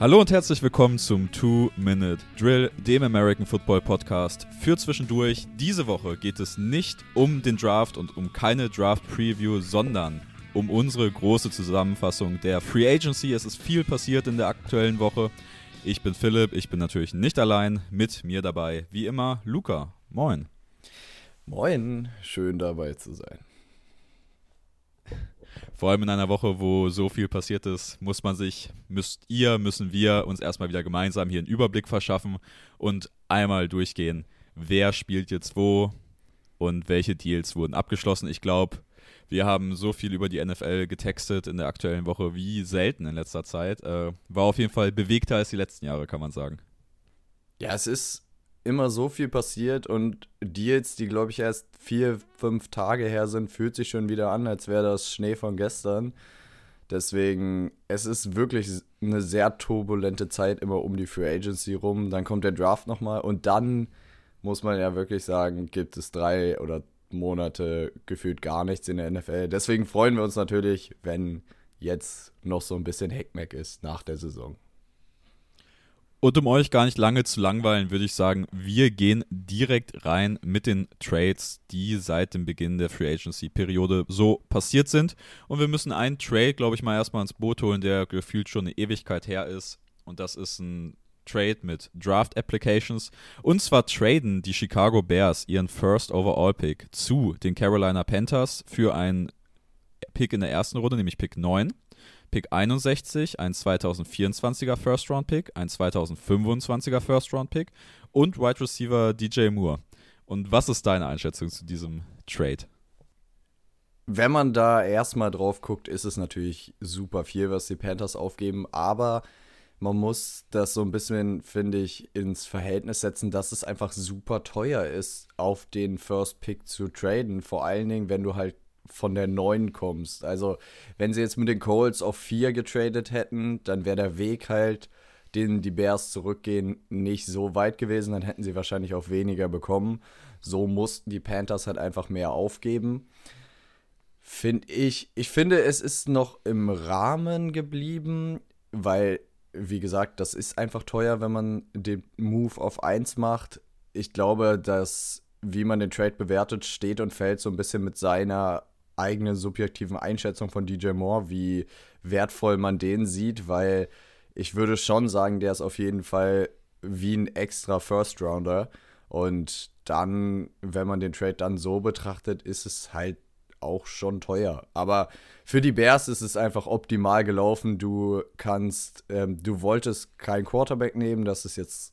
Hallo und herzlich willkommen zum Two-Minute Drill, dem American Football Podcast für zwischendurch. Diese Woche geht es nicht um den Draft und um keine Draft-Preview, sondern um unsere große Zusammenfassung der Free Agency. Es ist viel passiert in der aktuellen Woche. Ich bin Philipp, ich bin natürlich nicht allein. Mit mir dabei, wie immer, Luca. Moin. Moin, schön dabei zu sein. Vor allem in einer Woche, wo so viel passiert ist, muss man sich, müsst ihr, müssen wir uns erstmal wieder gemeinsam hier einen Überblick verschaffen und einmal durchgehen, wer spielt jetzt wo und welche Deals wurden abgeschlossen. Ich glaube, wir haben so viel über die NFL getextet in der aktuellen Woche wie selten in letzter Zeit. Äh, war auf jeden Fall bewegter als die letzten Jahre, kann man sagen. Ja, es ist immer so viel passiert und Deals, die glaube ich erst vier, fünf Tage her sind, fühlt sich schon wieder an, als wäre das Schnee von gestern. Deswegen, es ist wirklich eine sehr turbulente Zeit immer um die Free Agency rum. Dann kommt der Draft nochmal und dann muss man ja wirklich sagen, gibt es drei oder Monate gefühlt gar nichts in der NFL. Deswegen freuen wir uns natürlich, wenn jetzt noch so ein bisschen Heckmeck ist nach der Saison. Und um euch gar nicht lange zu langweilen, würde ich sagen, wir gehen direkt rein mit den Trades, die seit dem Beginn der Free Agency-Periode so passiert sind. Und wir müssen einen Trade, glaube ich, mal erstmal ins Boot holen, der gefühlt schon eine Ewigkeit her ist. Und das ist ein Trade mit Draft Applications. Und zwar traden die Chicago Bears ihren First Overall Pick zu den Carolina Panthers für einen Pick in der ersten Runde, nämlich Pick 9. Pick 61, ein 2024er First Round Pick, ein 2025er First Round Pick und Wide Receiver DJ Moore. Und was ist deine Einschätzung zu diesem Trade? Wenn man da erstmal drauf guckt, ist es natürlich super viel, was die Panthers aufgeben, aber man muss das so ein bisschen, finde ich, ins Verhältnis setzen, dass es einfach super teuer ist, auf den First Pick zu traden. Vor allen Dingen, wenn du halt von der 9 kommst. Also, wenn sie jetzt mit den Colts auf 4 getradet hätten, dann wäre der Weg halt, den die Bears zurückgehen, nicht so weit gewesen. Dann hätten sie wahrscheinlich auch weniger bekommen. So mussten die Panthers halt einfach mehr aufgeben. Finde ich, ich finde, es ist noch im Rahmen geblieben, weil wie gesagt, das ist einfach teuer, wenn man den Move auf 1 macht. Ich glaube, dass, wie man den Trade bewertet, steht und fällt so ein bisschen mit seiner eigenen subjektiven Einschätzung von DJ Moore, wie wertvoll man den sieht, weil ich würde schon sagen, der ist auf jeden Fall wie ein extra First Rounder. Und dann, wenn man den Trade dann so betrachtet, ist es halt auch schon teuer. Aber für die Bears ist es einfach optimal gelaufen. Du kannst, ähm, du wolltest keinen Quarterback nehmen, das ist jetzt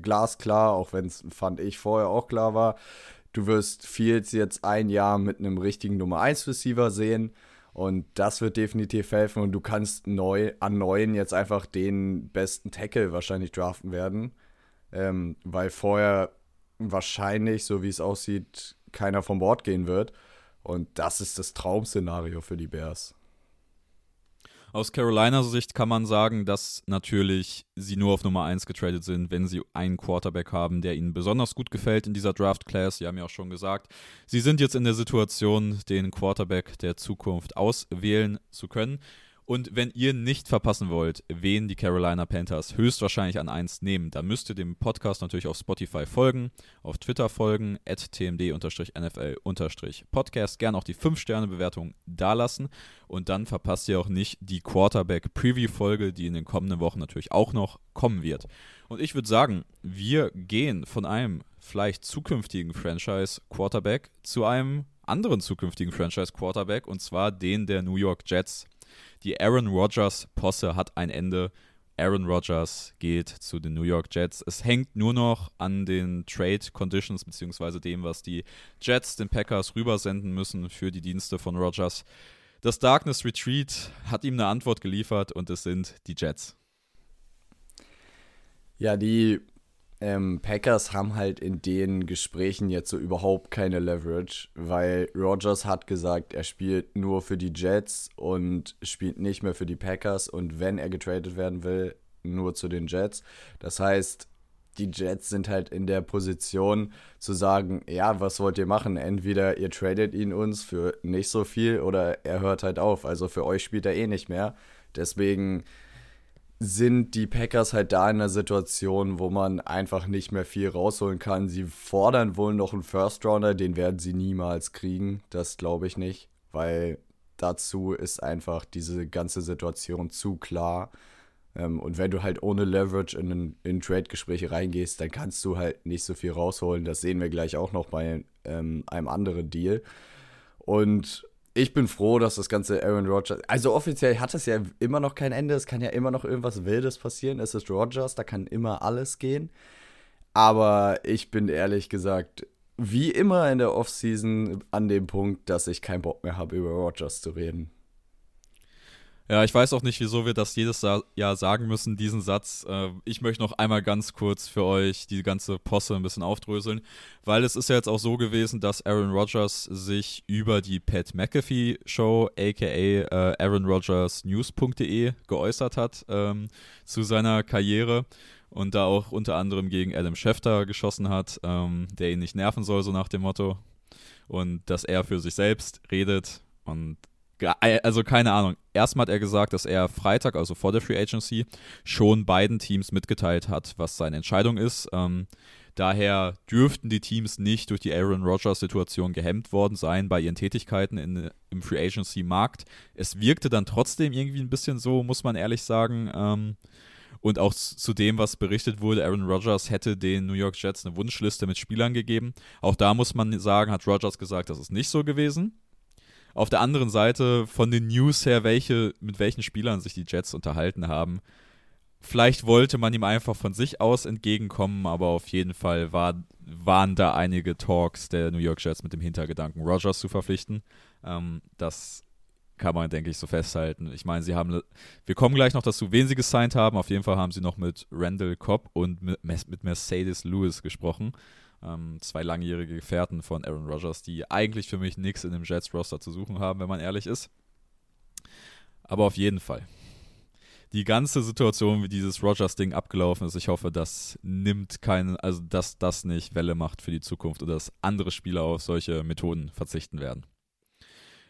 glasklar, auch wenn es, fand ich, vorher auch klar war. Du wirst Fields jetzt ein Jahr mit einem richtigen Nummer 1 Receiver sehen. Und das wird definitiv helfen. Und du kannst neu an neuen jetzt einfach den besten Tackle wahrscheinlich draften werden. Ähm, weil vorher wahrscheinlich, so wie es aussieht, keiner vom Bord gehen wird. Und das ist das Traumszenario für die Bears. Aus Carolinas Sicht kann man sagen, dass natürlich sie nur auf Nummer 1 getradet sind, wenn sie einen Quarterback haben, der ihnen besonders gut gefällt in dieser Draft Class. Sie haben ja auch schon gesagt, sie sind jetzt in der Situation, den Quarterback der Zukunft auswählen zu können. Und wenn ihr nicht verpassen wollt, wen die Carolina Panthers höchstwahrscheinlich an 1 nehmen, dann müsst ihr dem Podcast natürlich auf Spotify folgen, auf Twitter folgen, at tmd-nfl-podcast, gerne auch die 5-Sterne-Bewertung dalassen und dann verpasst ihr auch nicht die Quarterback-Preview-Folge, die in den kommenden Wochen natürlich auch noch kommen wird. Und ich würde sagen, wir gehen von einem vielleicht zukünftigen Franchise-Quarterback zu einem anderen zukünftigen Franchise-Quarterback und zwar den der New York Jets. Die Aaron Rodgers-Posse hat ein Ende. Aaron Rodgers geht zu den New York Jets. Es hängt nur noch an den Trade Conditions beziehungsweise dem, was die Jets den Packers rübersenden müssen für die Dienste von Rodgers. Das Darkness Retreat hat ihm eine Antwort geliefert und es sind die Jets. Ja, die ähm, Packers haben halt in den Gesprächen jetzt so überhaupt keine Leverage, weil Rogers hat gesagt, er spielt nur für die Jets und spielt nicht mehr für die Packers und wenn er getradet werden will, nur zu den Jets. Das heißt, die Jets sind halt in der Position zu sagen, ja, was wollt ihr machen? Entweder ihr tradet ihn uns für nicht so viel oder er hört halt auf. Also für euch spielt er eh nicht mehr. Deswegen sind die Packers halt da in einer Situation, wo man einfach nicht mehr viel rausholen kann. Sie fordern wohl noch einen First Rounder, den werden sie niemals kriegen. Das glaube ich nicht, weil dazu ist einfach diese ganze Situation zu klar. Ähm, und wenn du halt ohne Leverage in, in Trade-Gespräche reingehst, dann kannst du halt nicht so viel rausholen. Das sehen wir gleich auch noch bei ähm, einem anderen Deal. Und ich bin froh, dass das ganze Aaron Rodgers. Also offiziell hat es ja immer noch kein Ende. Es kann ja immer noch irgendwas Wildes passieren. Es ist Rodgers, da kann immer alles gehen. Aber ich bin ehrlich gesagt, wie immer in der Offseason, an dem Punkt, dass ich keinen Bock mehr habe, über Rodgers zu reden. Ja, ich weiß auch nicht, wieso wir das jedes Jahr sagen müssen, diesen Satz. Äh, ich möchte noch einmal ganz kurz für euch die ganze Posse ein bisschen aufdröseln, weil es ist ja jetzt auch so gewesen, dass Aaron Rodgers sich über die Pat McAfee Show, aka äh, aaronrodgersnews.de, geäußert hat ähm, zu seiner Karriere und da auch unter anderem gegen Adam Schefter geschossen hat, ähm, der ihn nicht nerven soll, so nach dem Motto. Und dass er für sich selbst redet und also keine Ahnung. Erstmal hat er gesagt, dass er Freitag, also vor der Free Agency, schon beiden Teams mitgeteilt hat, was seine Entscheidung ist. Ähm, daher dürften die Teams nicht durch die Aaron Rodgers-Situation gehemmt worden sein bei ihren Tätigkeiten in, im Free Agency-Markt. Es wirkte dann trotzdem irgendwie ein bisschen so, muss man ehrlich sagen. Ähm, und auch zu dem, was berichtet wurde, Aaron Rodgers hätte den New York Jets eine Wunschliste mit Spielern gegeben. Auch da muss man sagen, hat Rodgers gesagt, das ist nicht so gewesen. Auf der anderen Seite von den News her, welche, mit welchen Spielern sich die Jets unterhalten haben. Vielleicht wollte man ihm einfach von sich aus entgegenkommen, aber auf jeden Fall war, waren da einige Talks der New York Jets mit dem Hintergedanken, Rogers zu verpflichten. Ähm, das kann man, denke ich, so festhalten. Ich meine, sie haben, wir kommen gleich noch dazu, wen sie gesigned haben. Auf jeden Fall haben sie noch mit Randall Cobb und mit, mit Mercedes Lewis gesprochen. Ähm, zwei langjährige Gefährten von Aaron Rodgers, die eigentlich für mich nichts in dem Jets-Roster zu suchen haben, wenn man ehrlich ist. Aber auf jeden Fall. Die ganze Situation, wie dieses Rodgers-Ding abgelaufen ist, ich hoffe, das nimmt keinen, also dass das nicht Welle macht für die Zukunft oder dass andere Spieler auf solche Methoden verzichten werden.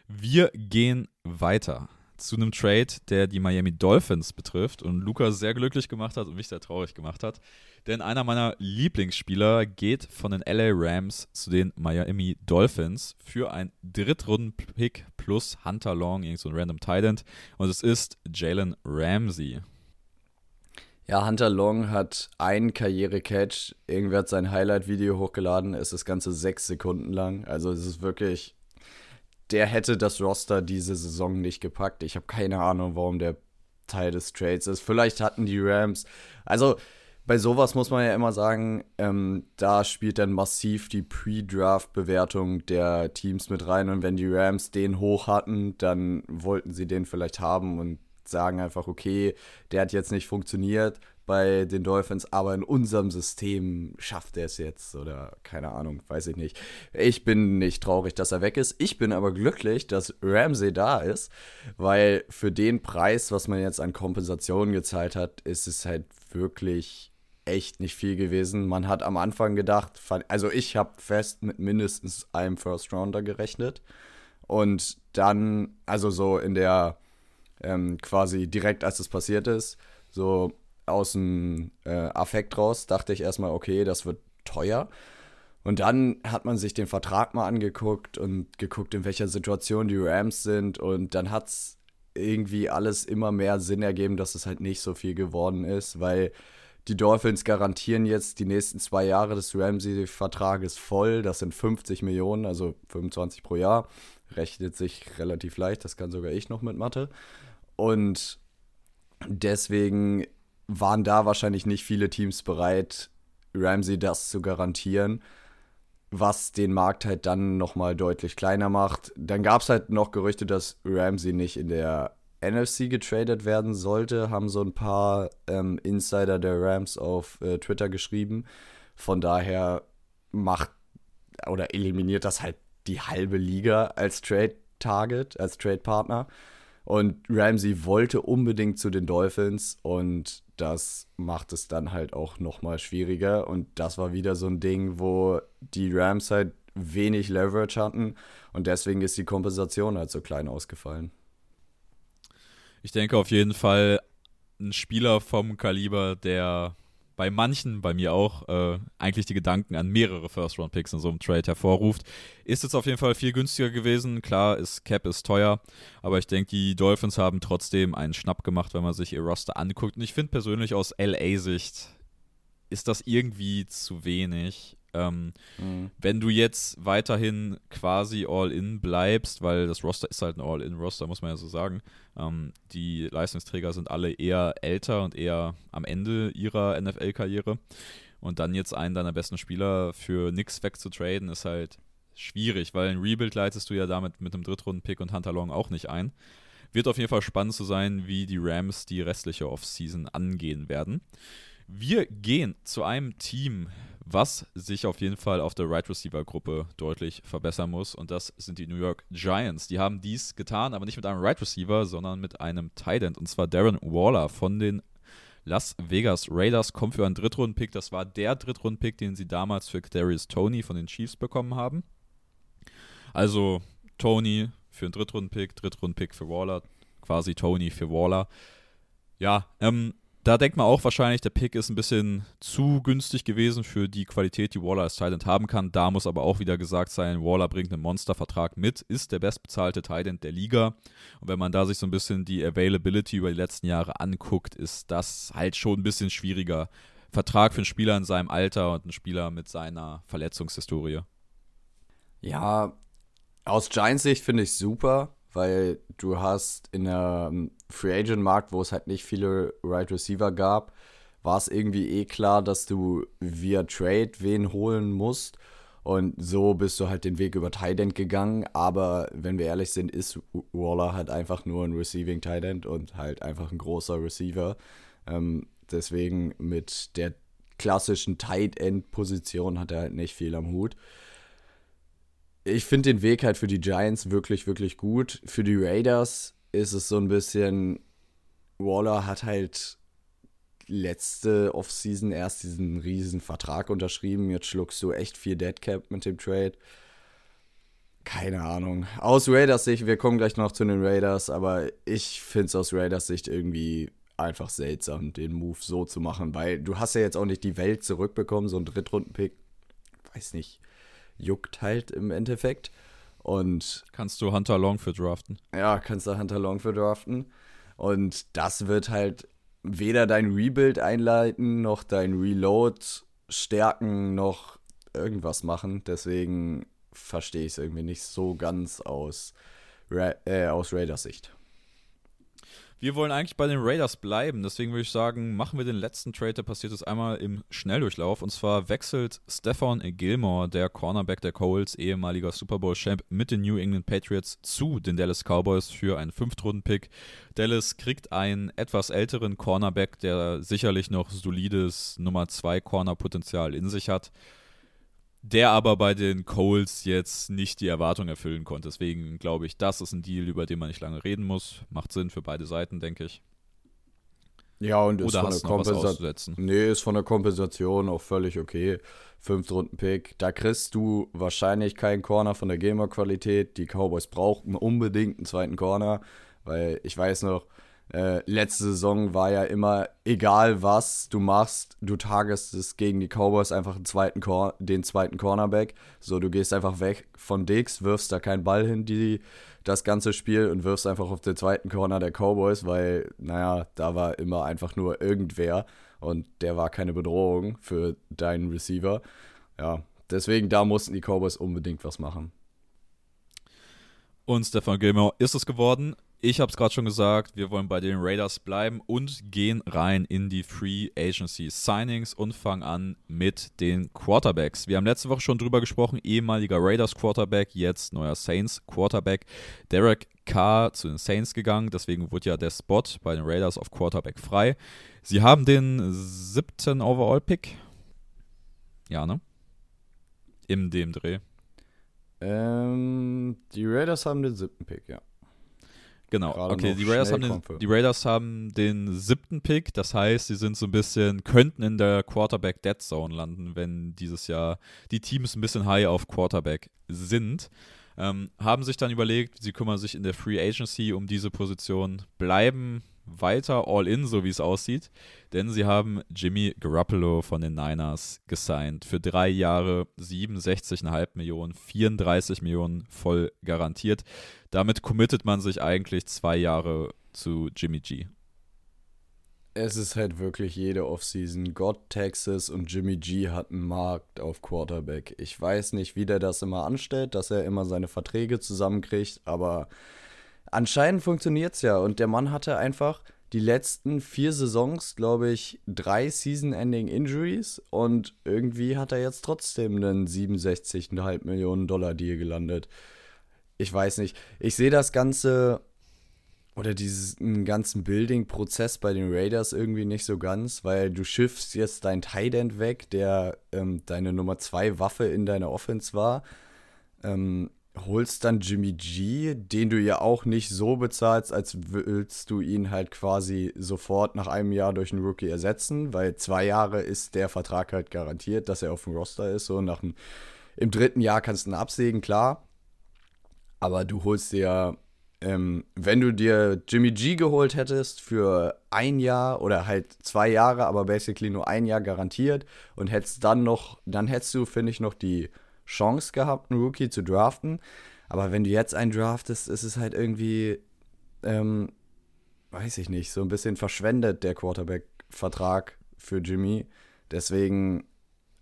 Wir gehen weiter zu einem Trade, der die Miami Dolphins betrifft und Luca sehr glücklich gemacht hat und mich sehr traurig gemacht hat. Denn einer meiner Lieblingsspieler geht von den LA Rams zu den Miami Dolphins für ein Drittrunden-Pick plus Hunter Long, irgend so ein random Tight Und es ist Jalen Ramsey. Ja, Hunter Long hat einen Karriere-Catch. Irgendwer hat sein Highlight-Video hochgeladen. Es ist das Ganze sechs Sekunden lang. Also es ist wirklich. Der hätte das Roster diese Saison nicht gepackt. Ich habe keine Ahnung, warum der Teil des Trades ist. Vielleicht hatten die Rams. Also bei sowas muss man ja immer sagen, ähm, da spielt dann massiv die Pre-Draft-Bewertung der Teams mit rein. Und wenn die Rams den hoch hatten, dann wollten sie den vielleicht haben und sagen einfach, okay, der hat jetzt nicht funktioniert bei den Dolphins, aber in unserem System schafft er es jetzt oder keine Ahnung, weiß ich nicht. Ich bin nicht traurig, dass er weg ist. Ich bin aber glücklich, dass Ramsey da ist, weil für den Preis, was man jetzt an Kompensation gezahlt hat, ist es halt wirklich echt nicht viel gewesen. Man hat am Anfang gedacht, also ich habe fest mit mindestens einem First Rounder gerechnet. Und dann, also so in der, ähm, quasi direkt als es passiert ist, so aus dem äh, Affekt raus, dachte ich erstmal, okay, das wird teuer. Und dann hat man sich den Vertrag mal angeguckt und geguckt, in welcher Situation die Rams sind. Und dann hat es irgendwie alles immer mehr Sinn ergeben, dass es halt nicht so viel geworden ist, weil die Dolphins garantieren jetzt die nächsten zwei Jahre des Ramsey-Vertrages voll. Das sind 50 Millionen, also 25 pro Jahr. Rechnet sich relativ leicht, das kann sogar ich noch mit Mathe. Und deswegen waren da wahrscheinlich nicht viele Teams bereit, Ramsey das zu garantieren, was den Markt halt dann nochmal deutlich kleiner macht. Dann gab es halt noch Gerüchte, dass Ramsey nicht in der NFC getradet werden sollte, haben so ein paar ähm, Insider der Rams auf äh, Twitter geschrieben. Von daher macht oder eliminiert das halt die halbe Liga als Trade Target, als Trade Partner. Und Ramsey wollte unbedingt zu den Dolphins und das macht es dann halt auch nochmal schwieriger. Und das war wieder so ein Ding, wo die Rams halt wenig Leverage hatten und deswegen ist die Kompensation halt so klein ausgefallen. Ich denke auf jeden Fall, ein Spieler vom Kaliber, der bei manchen, bei mir auch, äh, eigentlich die Gedanken an mehrere First-Round-Picks in so einem Trade hervorruft. Ist jetzt auf jeden Fall viel günstiger gewesen. Klar, ist Cap ist teuer, aber ich denke, die Dolphins haben trotzdem einen Schnapp gemacht, wenn man sich ihr Roster anguckt. Und ich finde persönlich aus LA-Sicht ist das irgendwie zu wenig. Ähm, mhm. Wenn du jetzt weiterhin quasi All-In bleibst, weil das Roster ist halt ein All-In-Roster, muss man ja so sagen. Ähm, die Leistungsträger sind alle eher älter und eher am Ende ihrer NFL-Karriere. Und dann jetzt einen deiner besten Spieler für nix wegzutraden, ist halt schwierig, weil ein Rebuild leitest du ja damit mit einem Drittrunden-Pick und Hunter Long auch nicht ein. Wird auf jeden Fall spannend zu sein, wie die Rams die restliche Offseason angehen werden. Wir gehen zu einem Team, was sich auf jeden Fall auf der Right Receiver Gruppe deutlich verbessern muss. Und das sind die New York Giants. Die haben dies getan, aber nicht mit einem Right Receiver, sondern mit einem Tight End. Und zwar Darren Waller von den Las Vegas Raiders kommt für einen Drittrunden-Pick. Das war der Drittrunden-Pick, den sie damals für Darius Tony von den Chiefs bekommen haben. Also Tony für einen Drittrunden-Pick, Drittrunden-Pick für Waller, quasi Tony für Waller. Ja, ähm, da denkt man auch wahrscheinlich, der Pick ist ein bisschen zu günstig gewesen für die Qualität, die Waller als Titan haben kann. Da muss aber auch wieder gesagt sein, Waller bringt einen Monstervertrag mit, ist der bestbezahlte Titan der Liga. Und wenn man da sich so ein bisschen die Availability über die letzten Jahre anguckt, ist das halt schon ein bisschen schwieriger. Vertrag für einen Spieler in seinem Alter und einen Spieler mit seiner Verletzungshistorie. Ja, aus Giants Sicht finde ich super, weil du hast in einem Free Agent Markt, wo es halt nicht viele Right Receiver gab, war es irgendwie eh klar, dass du via Trade wen holen musst. Und so bist du halt den Weg über Tight End gegangen. Aber wenn wir ehrlich sind, ist Waller halt einfach nur ein Receiving Tight End und halt einfach ein großer Receiver. Ähm, deswegen mit der klassischen Tight End Position hat er halt nicht viel am Hut ich finde den Weg halt für die Giants wirklich, wirklich gut. Für die Raiders ist es so ein bisschen, Waller hat halt letzte Offseason erst diesen riesen Vertrag unterschrieben. Jetzt schluckst du echt viel Deadcap mit dem Trade. Keine Ahnung. Aus Raiders Sicht, wir kommen gleich noch zu den Raiders, aber ich finde es aus Raiders Sicht irgendwie einfach seltsam, den Move so zu machen, weil du hast ja jetzt auch nicht die Welt zurückbekommen, so ein Drittrunden-Pick, weiß nicht, juckt halt im Endeffekt. Und kannst du Hunter Long für draften? Ja, kannst du Hunter Long für draften. Und das wird halt weder dein Rebuild einleiten, noch dein Reload stärken, noch irgendwas machen. Deswegen verstehe ich es irgendwie nicht so ganz aus, Ra äh, aus Raiders Sicht. Wir wollen eigentlich bei den Raiders bleiben, deswegen würde ich sagen, machen wir den letzten Trade, der passiert ist, einmal im Schnelldurchlauf. Und zwar wechselt Stefan Gilmore, der Cornerback der Coles, ehemaliger Super Bowl-Champ, mit den New England Patriots zu den Dallas Cowboys für einen Fünftrunden-Pick. Dallas kriegt einen etwas älteren Cornerback, der sicherlich noch solides Nummer 2 Corner-Potenzial in sich hat der aber bei den Coles jetzt nicht die Erwartung erfüllen konnte. Deswegen glaube ich, das ist ein Deal, über den man nicht lange reden muss. Macht Sinn für beide Seiten, denke ich. Ja, und ist Oder von, der Kompensation. nee, ist von der Kompensation auch völlig okay. Fünftrunden-Pick. Da kriegst du wahrscheinlich keinen Corner von der Gamer-Qualität. Die Cowboys brauchten unbedingt einen zweiten Corner, weil ich weiß noch, äh, letzte Saison war ja immer, egal was du machst, du targest es gegen die Cowboys einfach den zweiten, Cor den zweiten Cornerback. So, du gehst einfach weg von Dix, wirfst da keinen Ball hin, die, das ganze Spiel und wirfst einfach auf den zweiten Corner der Cowboys, weil, naja, da war immer einfach nur irgendwer und der war keine Bedrohung für deinen Receiver. Ja, deswegen, da mussten die Cowboys unbedingt was machen. Und Stefan Gilmore ist es geworden. Ich habe es gerade schon gesagt, wir wollen bei den Raiders bleiben und gehen rein in die Free Agency Signings und fangen an mit den Quarterbacks. Wir haben letzte Woche schon drüber gesprochen, ehemaliger Raiders Quarterback, jetzt neuer Saints Quarterback. Derek Carr zu den Saints gegangen, deswegen wurde ja der Spot bei den Raiders auf Quarterback frei. Sie haben den siebten Overall-Pick. Ja, ne? Im dem Dreh. Ähm, die Raiders haben den siebten Pick, ja. Genau, Gerade okay, die Raiders, haben den, die Raiders haben den siebten Pick, das heißt, sie sind so ein bisschen, könnten in der Quarterback Dead Zone landen, wenn dieses Jahr die Teams ein bisschen high auf Quarterback sind. Ähm, haben sich dann überlegt, sie kümmern sich in der Free Agency um diese Position, bleiben weiter all in, so wie es aussieht, denn sie haben Jimmy Garoppolo von den Niners gesigned für drei Jahre 67,5 Millionen, 34 Millionen voll garantiert. Damit committet man sich eigentlich zwei Jahre zu Jimmy G. Es ist halt wirklich jede Offseason. Gott, Texas und Jimmy G hat einen Markt auf Quarterback. Ich weiß nicht, wie der das immer anstellt, dass er immer seine Verträge zusammenkriegt, aber anscheinend funktioniert es ja. Und der Mann hatte einfach die letzten vier Saisons, glaube ich, drei Season-Ending-Injuries und irgendwie hat er jetzt trotzdem einen 67,5 Millionen Dollar Deal gelandet. Ich weiß nicht. Ich sehe das Ganze oder diesen ganzen Building-Prozess bei den Raiders irgendwie nicht so ganz, weil du schiffst jetzt dein Tight End weg, der ähm, deine Nummer 2 Waffe in deiner Offense war. Ähm, holst dann Jimmy G, den du ja auch nicht so bezahlst, als willst du ihn halt quasi sofort nach einem Jahr durch einen Rookie ersetzen, weil zwei Jahre ist der Vertrag halt garantiert, dass er auf dem Roster ist. So nach dem, im dritten Jahr kannst du ihn absägen, klar. Aber du holst dir ähm, wenn du dir Jimmy G geholt hättest für ein Jahr oder halt zwei Jahre, aber basically nur ein Jahr garantiert und hättest dann noch, dann hättest du, finde ich, noch die Chance gehabt, einen Rookie zu draften. Aber wenn du jetzt einen draftest, ist es halt irgendwie, ähm, weiß ich nicht, so ein bisschen verschwendet, der Quarterback-Vertrag für Jimmy. Deswegen,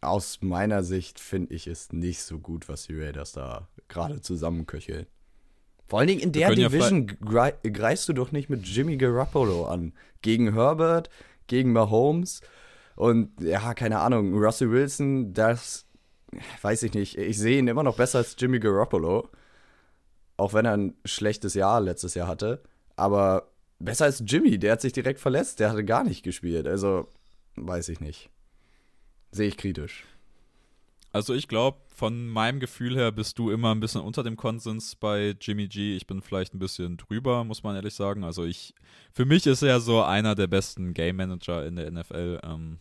aus meiner Sicht, finde ich es nicht so gut, was die Raiders da gerade zusammenköcheln. Vor allen Dingen in der Division ja greifst du doch nicht mit Jimmy Garoppolo an. Gegen Herbert, gegen Mahomes und ja, keine Ahnung, Russell Wilson, das weiß ich nicht. Ich sehe ihn immer noch besser als Jimmy Garoppolo. Auch wenn er ein schlechtes Jahr letztes Jahr hatte. Aber besser als Jimmy, der hat sich direkt verletzt. Der hatte gar nicht gespielt. Also, weiß ich nicht. Sehe ich kritisch. Also ich glaube, von meinem Gefühl her bist du immer ein bisschen unter dem Konsens bei Jimmy G. Ich bin vielleicht ein bisschen drüber, muss man ehrlich sagen. Also ich, für mich ist er so einer der besten Game Manager in der NFL. Ähm,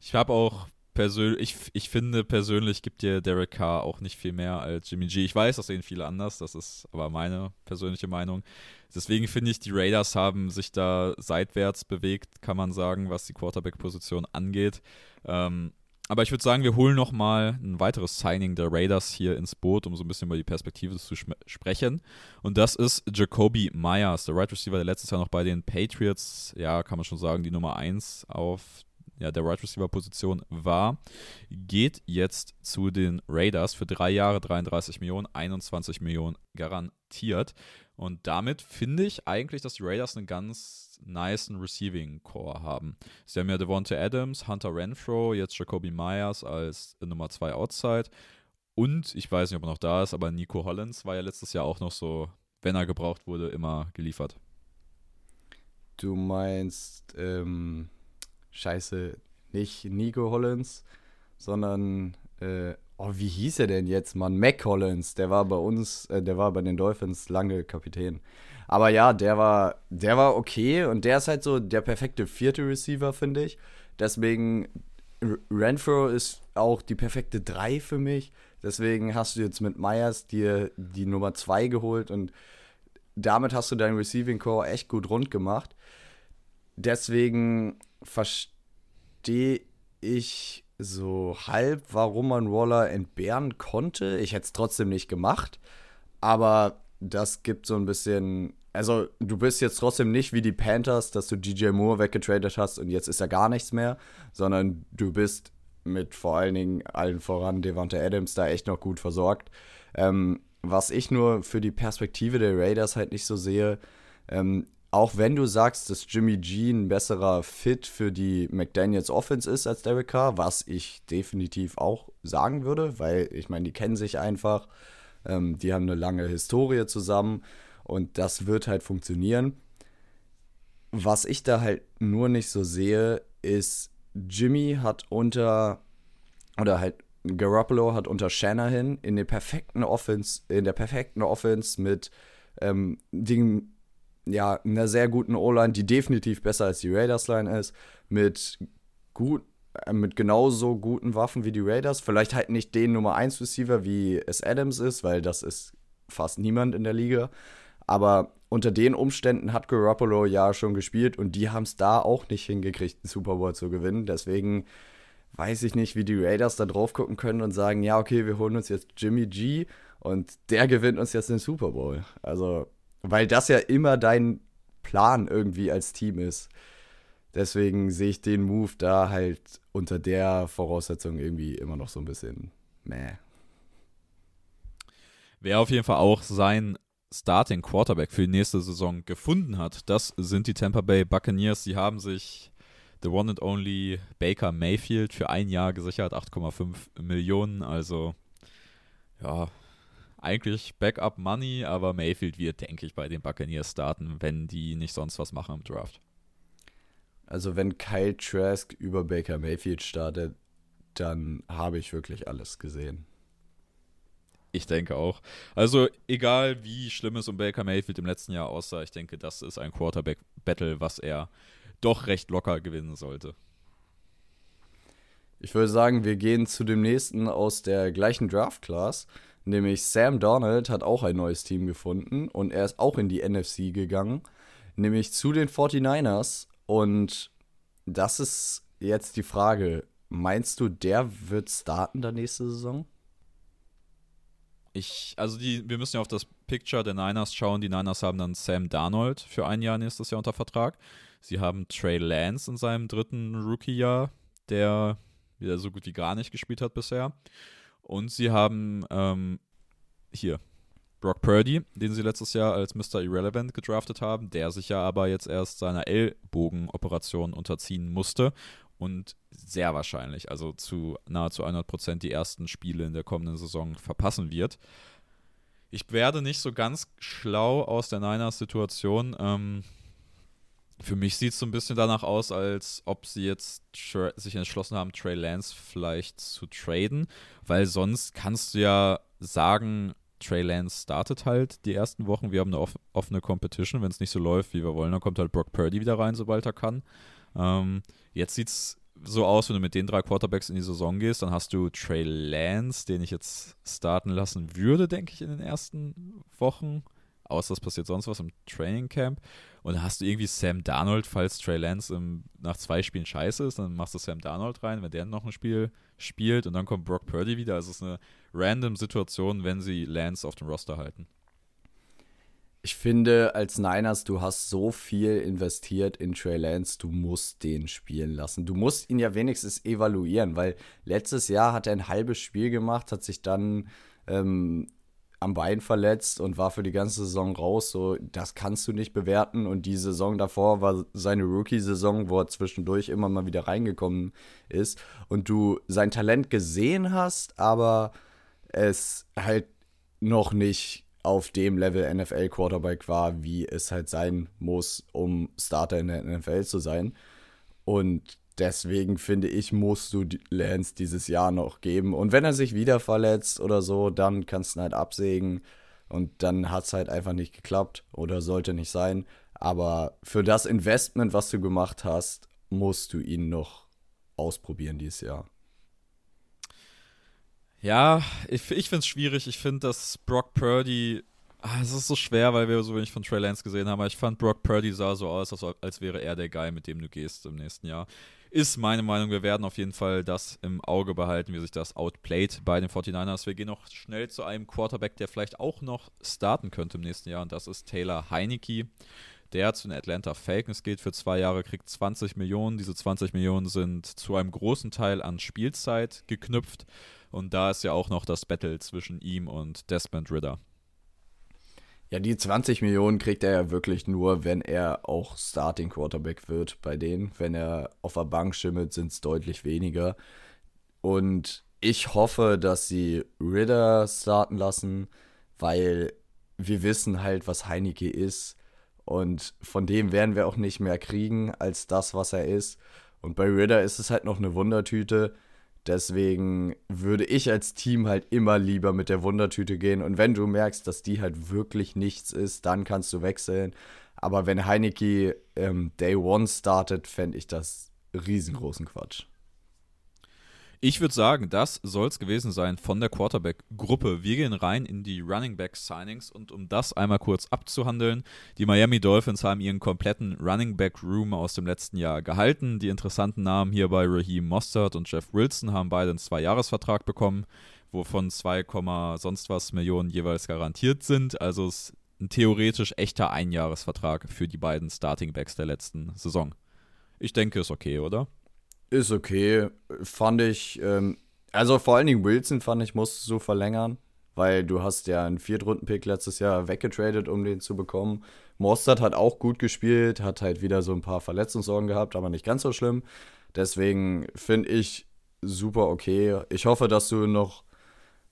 ich habe auch persönlich, ich, ich finde persönlich gibt dir Derek Carr auch nicht viel mehr als Jimmy G. Ich weiß, das sehen viele anders, das ist aber meine persönliche Meinung. Deswegen finde ich, die Raiders haben sich da seitwärts bewegt, kann man sagen, was die Quarterback-Position angeht. Ähm, aber ich würde sagen, wir holen noch mal ein weiteres Signing der Raiders hier ins Boot, um so ein bisschen über die Perspektive zu sprechen. Und das ist Jacoby Myers, der Right Receiver, der letztes Jahr noch bei den Patriots, ja, kann man schon sagen, die Nummer 1 auf ja, der Right Receiver Position war, geht jetzt zu den Raiders für drei Jahre 33 Millionen, 21 Millionen garantiert. Und damit finde ich eigentlich, dass die Raiders einen ganz niceen Receiving Core haben. Sie haben ja Devonta Adams, Hunter Renfro, jetzt Jacoby Myers als Nummer 2 Outside. Und ich weiß nicht, ob er noch da ist, aber Nico Hollins war ja letztes Jahr auch noch so, wenn er gebraucht wurde, immer geliefert. Du meinst, ähm, scheiße, nicht Nico Hollins, sondern äh, Oh, wie hieß er denn jetzt, Mann? Mac Collins, der war bei uns, äh, der war bei den Dolphins lange Kapitän. Aber ja, der war, der war okay und der ist halt so der perfekte vierte Receiver, finde ich. Deswegen, Renfro ist auch die perfekte Drei für mich. Deswegen hast du jetzt mit Myers dir die Nummer zwei geholt und damit hast du deinen Receiving Core echt gut rund gemacht. Deswegen verstehe ich so halb, warum man Waller entbehren konnte. Ich hätte es trotzdem nicht gemacht, aber das gibt so ein bisschen. Also, du bist jetzt trotzdem nicht wie die Panthers, dass du DJ Moore weggetradet hast und jetzt ist er gar nichts mehr, sondern du bist mit vor allen Dingen allen voran Devante Adams da echt noch gut versorgt. Ähm, was ich nur für die Perspektive der Raiders halt nicht so sehe, ähm, auch wenn du sagst, dass Jimmy G ein besserer Fit für die McDaniels Offense ist als Derek Carr, was ich definitiv auch sagen würde, weil ich meine, die kennen sich einfach, ähm, die haben eine lange Historie zusammen und das wird halt funktionieren. Was ich da halt nur nicht so sehe, ist, Jimmy hat unter, oder halt Garoppolo hat unter Shanahan in der perfekten Offense, in der perfekten Offense mit ähm, Dingen ja, einer sehr guten O-Line, die definitiv besser als die Raiders-Line ist, mit gut, äh, mit genauso guten Waffen wie die Raiders. Vielleicht halt nicht den Nummer 1 Receiver, wie es Adams ist, weil das ist fast niemand in der Liga. Aber unter den Umständen hat Garoppolo ja schon gespielt und die haben es da auch nicht hingekriegt, einen Super Bowl zu gewinnen. Deswegen weiß ich nicht, wie die Raiders da drauf gucken können und sagen, ja, okay, wir holen uns jetzt Jimmy G und der gewinnt uns jetzt den Super Bowl. Also, weil das ja immer dein Plan irgendwie als Team ist. Deswegen sehe ich den Move da halt unter der Voraussetzung irgendwie immer noch so ein bisschen meh. Wer auf jeden Fall auch sein Starting Quarterback für die nächste Saison gefunden hat, das sind die Tampa Bay Buccaneers. Sie haben sich the one and only Baker Mayfield für ein Jahr gesichert, 8,5 Millionen. Also, ja, eigentlich Backup Money, aber Mayfield wird, denke ich, bei den Buccaneers starten, wenn die nicht sonst was machen im Draft. Also, wenn Kyle Trask über Baker Mayfield startet, dann habe ich wirklich alles gesehen. Ich denke auch. Also, egal wie schlimm es um Baker Mayfield im letzten Jahr aussah, ich denke, das ist ein Quarterback-Battle, was er doch recht locker gewinnen sollte. Ich würde sagen, wir gehen zu dem nächsten aus der gleichen Draft-Class, nämlich Sam Donald hat auch ein neues Team gefunden und er ist auch in die NFC gegangen, nämlich zu den 49ers. Und das ist jetzt die Frage, meinst du, der wird starten der nächste Saison? Ich, also die, wir müssen ja auf das Picture der Niners schauen. Die Niners haben dann Sam Darnold für ein Jahr nächstes Jahr unter Vertrag. Sie haben Trey Lance in seinem dritten Rookie-Jahr, der wieder so gut wie gar nicht gespielt hat bisher. Und sie haben ähm, hier Brock Purdy, den sie letztes Jahr als Mr. Irrelevant gedraftet haben, der sich ja aber jetzt erst seiner Ellbogenoperation unterziehen musste und sehr wahrscheinlich, also zu nahezu 100% die ersten Spiele in der kommenden Saison verpassen wird. Ich werde nicht so ganz schlau aus der Niners-Situation. Ähm, für mich sieht es so ein bisschen danach aus, als ob sie jetzt sich entschlossen haben, Trey Lance vielleicht zu traden, weil sonst kannst du ja sagen, Trey Lance startet halt die ersten Wochen. Wir haben eine offene Competition. Wenn es nicht so läuft, wie wir wollen, dann kommt halt Brock Purdy wieder rein, sobald er kann. Ähm, jetzt sieht es so aus, wenn du mit den drei Quarterbacks in die Saison gehst, dann hast du Trey Lance, den ich jetzt starten lassen würde, denke ich, in den ersten Wochen. Außer es passiert sonst was im Training Camp. Und dann hast du irgendwie Sam Darnold, falls Trey Lance im, nach zwei Spielen scheiße ist, dann machst du Sam Darnold rein, wenn der noch ein Spiel spielt und dann kommt Brock Purdy wieder. Also es ist eine random Situation, wenn sie Lance auf dem Roster halten. Ich finde, als Niners, du hast so viel investiert in Trey Lance, du musst den spielen lassen. Du musst ihn ja wenigstens evaluieren, weil letztes Jahr hat er ein halbes Spiel gemacht, hat sich dann ähm, am Bein verletzt und war für die ganze Saison raus. So, das kannst du nicht bewerten. Und die Saison davor war seine Rookie-Saison, wo er zwischendurch immer mal wieder reingekommen ist. Und du sein Talent gesehen hast, aber es halt noch nicht auf dem Level NFL Quarterback war, wie es halt sein muss, um Starter in der NFL zu sein. Und deswegen finde ich, musst du Lance dieses Jahr noch geben. Und wenn er sich wieder verletzt oder so, dann kannst du ihn halt absägen. Und dann hat es halt einfach nicht geklappt oder sollte nicht sein. Aber für das Investment, was du gemacht hast, musst du ihn noch ausprobieren dieses Jahr. Ja, ich, ich finde es schwierig. Ich finde, dass Brock Purdy. Ah, es ist so schwer, weil wir so wenig von Trey Lance gesehen haben. Aber ich fand, Brock Purdy sah so aus, als, als wäre er der Guy, mit dem du gehst im nächsten Jahr. Ist meine Meinung. Wir werden auf jeden Fall das im Auge behalten, wie sich das outplayed bei den 49ers. Wir gehen noch schnell zu einem Quarterback, der vielleicht auch noch starten könnte im nächsten Jahr. Und das ist Taylor Heinecke der zu den Atlanta Falcons geht für zwei Jahre, kriegt 20 Millionen. Diese 20 Millionen sind zu einem großen Teil an Spielzeit geknüpft. Und da ist ja auch noch das Battle zwischen ihm und Desmond Ritter. Ja, die 20 Millionen kriegt er ja wirklich nur, wenn er auch Starting Quarterback wird bei denen. Wenn er auf der Bank schimmelt, sind es deutlich weniger. Und ich hoffe, dass sie Ritter starten lassen, weil wir wissen halt, was Heineke ist. Und von dem werden wir auch nicht mehr kriegen als das, was er ist. Und bei Ritter ist es halt noch eine Wundertüte. Deswegen würde ich als Team halt immer lieber mit der Wundertüte gehen. Und wenn du merkst, dass die halt wirklich nichts ist, dann kannst du wechseln. Aber wenn Heineke ähm, Day One startet, fände ich das riesengroßen Quatsch. Ich würde sagen, das soll es gewesen sein von der Quarterback-Gruppe. Wir gehen rein in die Running Back-Signings und um das einmal kurz abzuhandeln, die Miami Dolphins haben ihren kompletten Running Back-Room aus dem letzten Jahr gehalten. Die interessanten Namen hierbei Raheem Mostert und Jeff Wilson haben beide einen Zwei-Jahres-Vertrag bekommen, wovon 2, sonst was Millionen jeweils garantiert sind. Also es ist ein theoretisch echter Einjahresvertrag für die beiden Starting Backs der letzten Saison. Ich denke, ist okay, oder? Ist okay. Fand ich, ähm, also vor allen Dingen Wilson fand ich, musst du verlängern, weil du hast ja einen Viertrunden-Pick letztes Jahr weggetradet, um den zu bekommen. Mostert hat auch gut gespielt, hat halt wieder so ein paar Verletzungssorgen gehabt, aber nicht ganz so schlimm. Deswegen finde ich super okay. Ich hoffe, dass du noch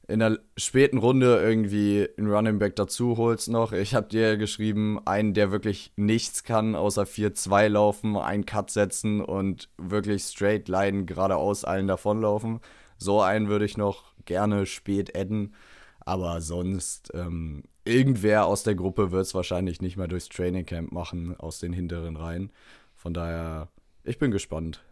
in der späten Runde irgendwie einen Running Back dazu holst noch. Ich habe dir geschrieben, einen, der wirklich nichts kann, außer 4-2 laufen, einen Cut setzen und wirklich straight line geradeaus allen davonlaufen. So einen würde ich noch gerne spät adden. Aber sonst, ähm, irgendwer aus der Gruppe wird es wahrscheinlich nicht mehr durchs Training Camp machen, aus den hinteren Reihen. Von daher, ich bin gespannt.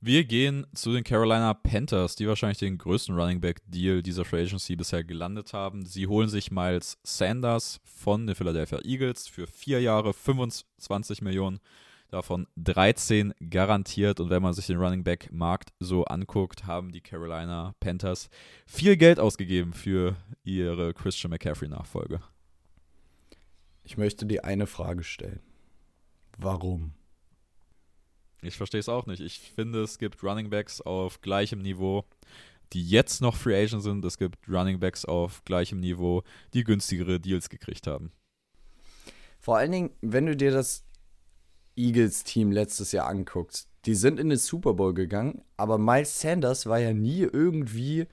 Wir gehen zu den Carolina Panthers, die wahrscheinlich den größten Running Back Deal dieser Free Agency bisher gelandet haben. Sie holen sich Miles Sanders von den Philadelphia Eagles für vier Jahre 25 Millionen, davon 13 garantiert. Und wenn man sich den Running Back Markt so anguckt, haben die Carolina Panthers viel Geld ausgegeben für ihre Christian McCaffrey Nachfolge. Ich möchte dir eine Frage stellen. Warum? Ich verstehe es auch nicht. Ich finde, es gibt Running Backs auf gleichem Niveau, die jetzt noch Free Agent sind. Es gibt Running Backs auf gleichem Niveau, die günstigere Deals gekriegt haben. Vor allen Dingen, wenn du dir das Eagles-Team letztes Jahr anguckst, die sind in den Super Bowl gegangen, aber Miles Sanders war ja nie irgendwie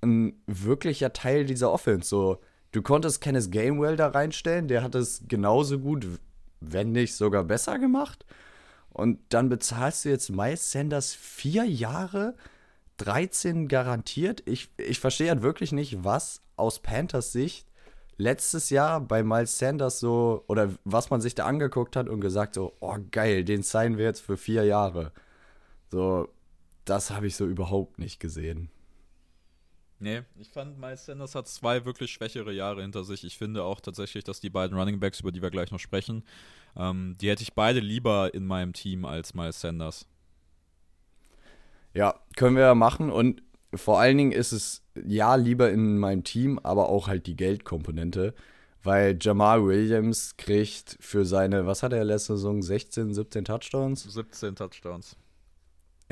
ein wirklicher Teil dieser Offense. So, du konntest Kenneth Gamewell da reinstellen, der hat es genauso gut, wenn nicht sogar besser gemacht. Und dann bezahlst du jetzt Miles Sanders vier Jahre, 13 garantiert. Ich, ich verstehe halt wirklich nicht, was aus Panthers Sicht letztes Jahr bei Miles Sanders so, oder was man sich da angeguckt hat und gesagt so, oh geil, den signen wir jetzt für vier Jahre. So, das habe ich so überhaupt nicht gesehen. Nee, ich fand, Miles Sanders hat zwei wirklich schwächere Jahre hinter sich. Ich finde auch tatsächlich, dass die beiden Running Backs, über die wir gleich noch sprechen, ähm, die hätte ich beide lieber in meinem Team als Miles Sanders. Ja, können wir ja machen. Und vor allen Dingen ist es ja lieber in meinem Team, aber auch halt die Geldkomponente. Weil Jamal Williams kriegt für seine, was hat er letzte Saison, 16, 17 Touchdowns? 17 Touchdowns.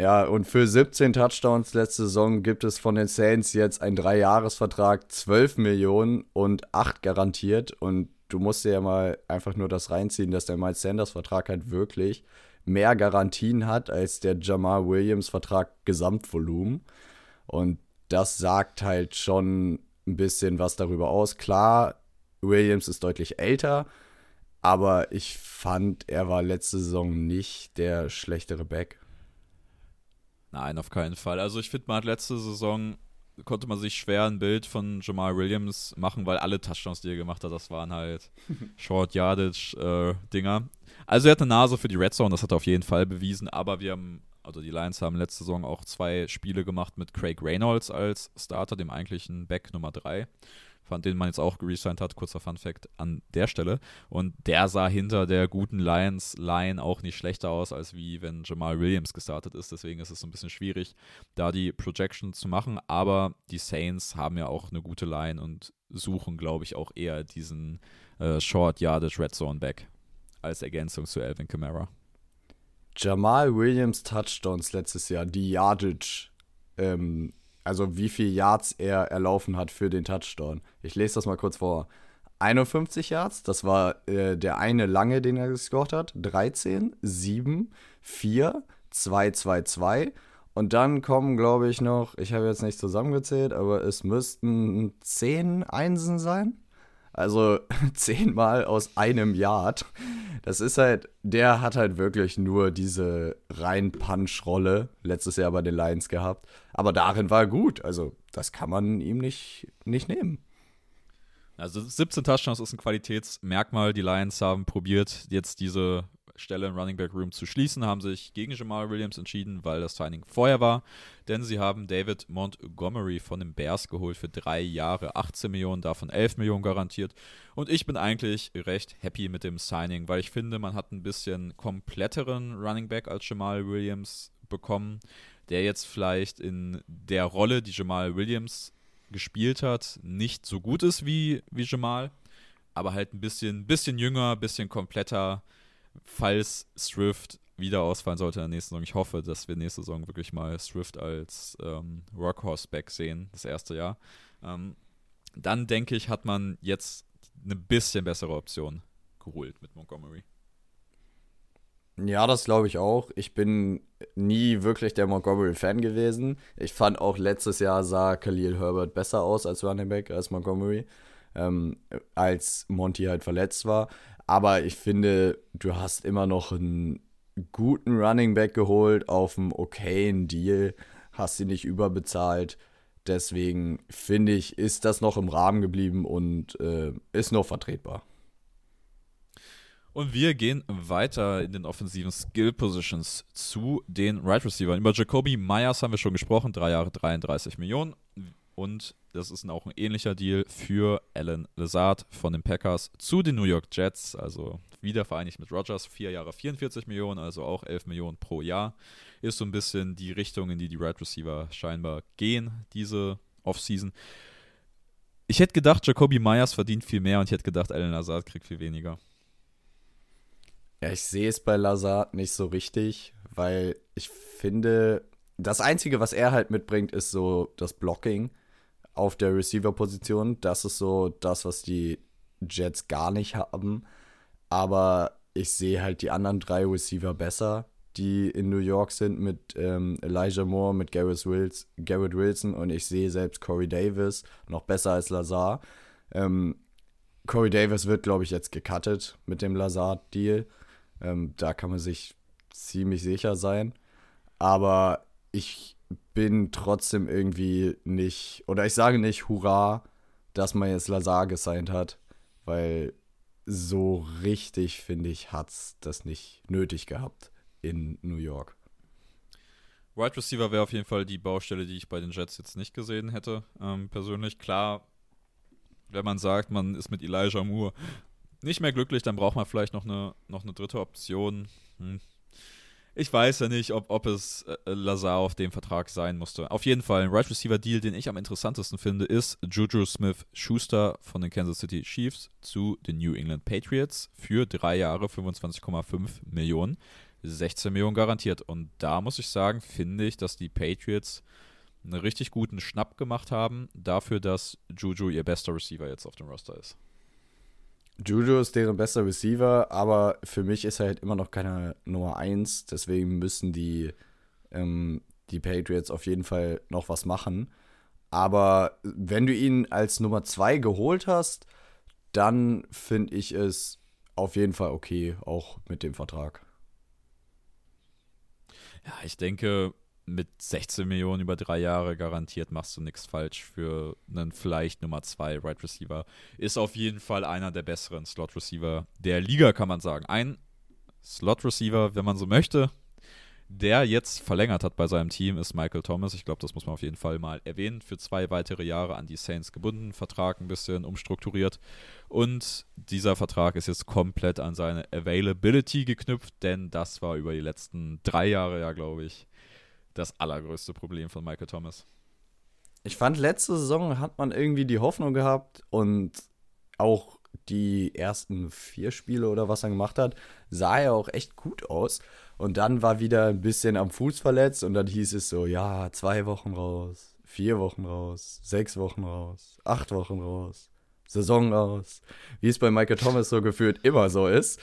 Ja, und für 17 Touchdowns letzte Saison gibt es von den Saints jetzt einen Dreijahresvertrag, 12 Millionen und 8 garantiert. Und du musst dir ja mal einfach nur das reinziehen, dass der Miles Sanders Vertrag halt wirklich mehr Garantien hat als der Jamal Williams Vertrag Gesamtvolumen. Und das sagt halt schon ein bisschen was darüber aus. Klar, Williams ist deutlich älter, aber ich fand, er war letzte Saison nicht der schlechtere Back. Nein, auf keinen Fall. Also ich finde, man hat letzte Saison konnte man sich schwer ein Bild von Jamal Williams machen, weil alle Touchdowns, die er gemacht hat, das waren halt Short Yardage äh, Dinger. Also er hat eine Nase für die Red Zone, das hat er auf jeden Fall bewiesen, aber wir haben also die Lions haben letzte Saison auch zwei Spiele gemacht mit Craig Reynolds als Starter, dem eigentlichen Back Nummer 3 fand, den man jetzt auch geresigned hat. Kurzer Fun Fact an der Stelle. Und der sah hinter der guten Lions-Line auch nicht schlechter aus, als wie wenn Jamal Williams gestartet ist. Deswegen ist es so ein bisschen schwierig, da die Projection zu machen. Aber die Saints haben ja auch eine gute Line und suchen, glaube ich, auch eher diesen äh, Short Yardage Red Zone Back als Ergänzung zu Alvin Kamara. Jamal Williams Touchdowns letztes Jahr, die Yardage ähm, also wie viel Yards er erlaufen hat für den Touchdown. Ich lese das mal kurz vor. 51 Yards, das war äh, der eine lange, den er gescored hat. 13, 7, 4, 2, 2, 2. Und dann kommen, glaube ich, noch, ich habe jetzt nicht zusammengezählt, aber es müssten 10 Einsen sein. Also zehnmal aus einem Yard. Das ist halt, der hat halt wirklich nur diese rein Punch-Rolle letztes Jahr bei den Lions gehabt. Aber darin war er gut. Also, das kann man ihm nicht, nicht nehmen. Also 17 Touchdowns ist ein Qualitätsmerkmal. Die Lions haben probiert, jetzt diese Stelle im Running Back Room zu schließen, haben sich gegen Jamal Williams entschieden, weil das Signing vorher war. Denn sie haben David Montgomery von den Bears geholt für drei Jahre, 18 Millionen, davon 11 Millionen garantiert. Und ich bin eigentlich recht happy mit dem Signing, weil ich finde, man hat ein bisschen kompletteren Running Back als Jamal Williams bekommen, der jetzt vielleicht in der Rolle, die Jamal Williams gespielt hat, nicht so gut ist wie, wie Jamal, aber halt ein bisschen, bisschen jünger, bisschen kompletter, falls Swift wieder ausfallen sollte in der nächsten Saison. Ich hoffe, dass wir nächste Saison wirklich mal Swift als ähm, Workhorse-Back sehen, das erste Jahr. Ähm, dann denke ich, hat man jetzt eine bisschen bessere Option geholt mit Montgomery. Ja, das glaube ich auch. Ich bin nie wirklich der Montgomery-Fan gewesen. Ich fand auch letztes Jahr sah Khalil Herbert besser aus als Running Back, als Montgomery, ähm, als Monty halt verletzt war. Aber ich finde, du hast immer noch einen guten Running Back geholt auf einem okayen Deal, hast sie nicht überbezahlt. Deswegen finde ich, ist das noch im Rahmen geblieben und äh, ist noch vertretbar. Und wir gehen weiter in den offensiven Skill Positions zu den Right Receivers. Über Jacoby Myers haben wir schon gesprochen, drei Jahre 33 Millionen. Und das ist auch ein ähnlicher Deal für Alan Lazard von den Packers zu den New York Jets. Also wieder vereinigt mit Rogers, vier Jahre 44 Millionen, also auch 11 Millionen pro Jahr. Ist so ein bisschen die Richtung, in die die Right Receiver scheinbar gehen, diese Offseason. Ich hätte gedacht, Jacoby Myers verdient viel mehr und ich hätte gedacht, Alan Lazard kriegt viel weniger. Ja, ich sehe es bei Lazard nicht so richtig, weil ich finde, das Einzige, was er halt mitbringt, ist so das Blocking auf der Receiver-Position. Das ist so das, was die Jets gar nicht haben. Aber ich sehe halt die anderen drei Receiver besser, die in New York sind mit ähm, Elijah Moore, mit Garrett, Wills, Garrett Wilson und ich sehe selbst Corey Davis noch besser als Lazar. Ähm, Corey Davis wird, glaube ich, jetzt gecuttet mit dem Lazard-Deal. Ähm, da kann man sich ziemlich sicher sein. Aber ich bin trotzdem irgendwie nicht, oder ich sage nicht Hurra, dass man jetzt Lazar gesigned hat, weil so richtig, finde ich, hat es das nicht nötig gehabt in New York. Wide Receiver wäre auf jeden Fall die Baustelle, die ich bei den Jets jetzt nicht gesehen hätte. Ähm, persönlich, klar, wenn man sagt, man ist mit Elijah Moore nicht mehr glücklich, dann braucht man vielleicht noch eine, noch eine dritte Option. Hm. Ich weiß ja nicht, ob, ob es äh, Lazar auf dem Vertrag sein musste. Auf jeden Fall, ein Right Receiver Deal, den ich am interessantesten finde, ist Juju Smith Schuster von den Kansas City Chiefs zu den New England Patriots für drei Jahre 25,5 Millionen. 16 Millionen garantiert. Und da muss ich sagen, finde ich, dass die Patriots einen richtig guten Schnapp gemacht haben, dafür, dass Juju ihr bester Receiver jetzt auf dem Roster ist. Juju ist deren bester Receiver, aber für mich ist er halt immer noch keine Nummer 1. Deswegen müssen die, ähm, die Patriots auf jeden Fall noch was machen. Aber wenn du ihn als Nummer 2 geholt hast, dann finde ich es auf jeden Fall okay, auch mit dem Vertrag. Ja, ich denke, mit 16 Millionen über drei Jahre garantiert machst du nichts falsch für einen vielleicht Nummer 2 Right Receiver. Ist auf jeden Fall einer der besseren Slot Receiver der Liga, kann man sagen. Ein Slot Receiver, wenn man so möchte, der jetzt verlängert hat bei seinem Team, ist Michael Thomas. Ich glaube, das muss man auf jeden Fall mal erwähnen. Für zwei weitere Jahre an die Saints gebunden, Vertrag ein bisschen umstrukturiert. Und dieser Vertrag ist jetzt komplett an seine Availability geknüpft, denn das war über die letzten drei Jahre ja, glaube ich, das allergrößte Problem von Michael Thomas. Ich fand, letzte Saison hat man irgendwie die Hoffnung gehabt und auch die ersten vier Spiele oder was er gemacht hat, sah er auch echt gut aus. Und dann war wieder ein bisschen am Fuß verletzt und dann hieß es so, ja, zwei Wochen raus, vier Wochen raus, sechs Wochen raus, acht Wochen raus, Saison raus. Wie es bei Michael Thomas so gefühlt immer so ist.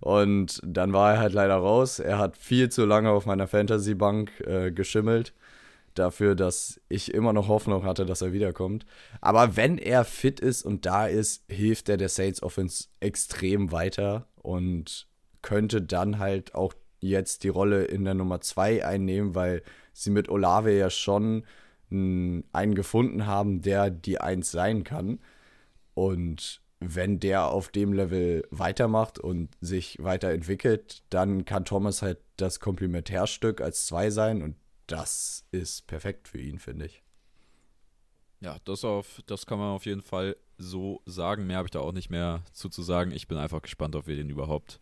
Und dann war er halt leider raus. Er hat viel zu lange auf meiner Fantasy-Bank äh, geschimmelt. Dafür, dass ich immer noch Hoffnung hatte, dass er wiederkommt. Aber wenn er fit ist und da ist, hilft er der Saints Offense extrem weiter und könnte dann halt auch jetzt die Rolle in der Nummer 2 einnehmen, weil sie mit Olave ja schon einen gefunden haben, der die 1 sein kann. Und wenn der auf dem Level weitermacht und sich weiterentwickelt, dann kann Thomas halt das Komplementärstück als zwei sein und das ist perfekt für ihn, finde ich. Ja, das, auf, das kann man auf jeden Fall so sagen. Mehr habe ich da auch nicht mehr zu, zu sagen. Ich bin einfach gespannt, ob wir den überhaupt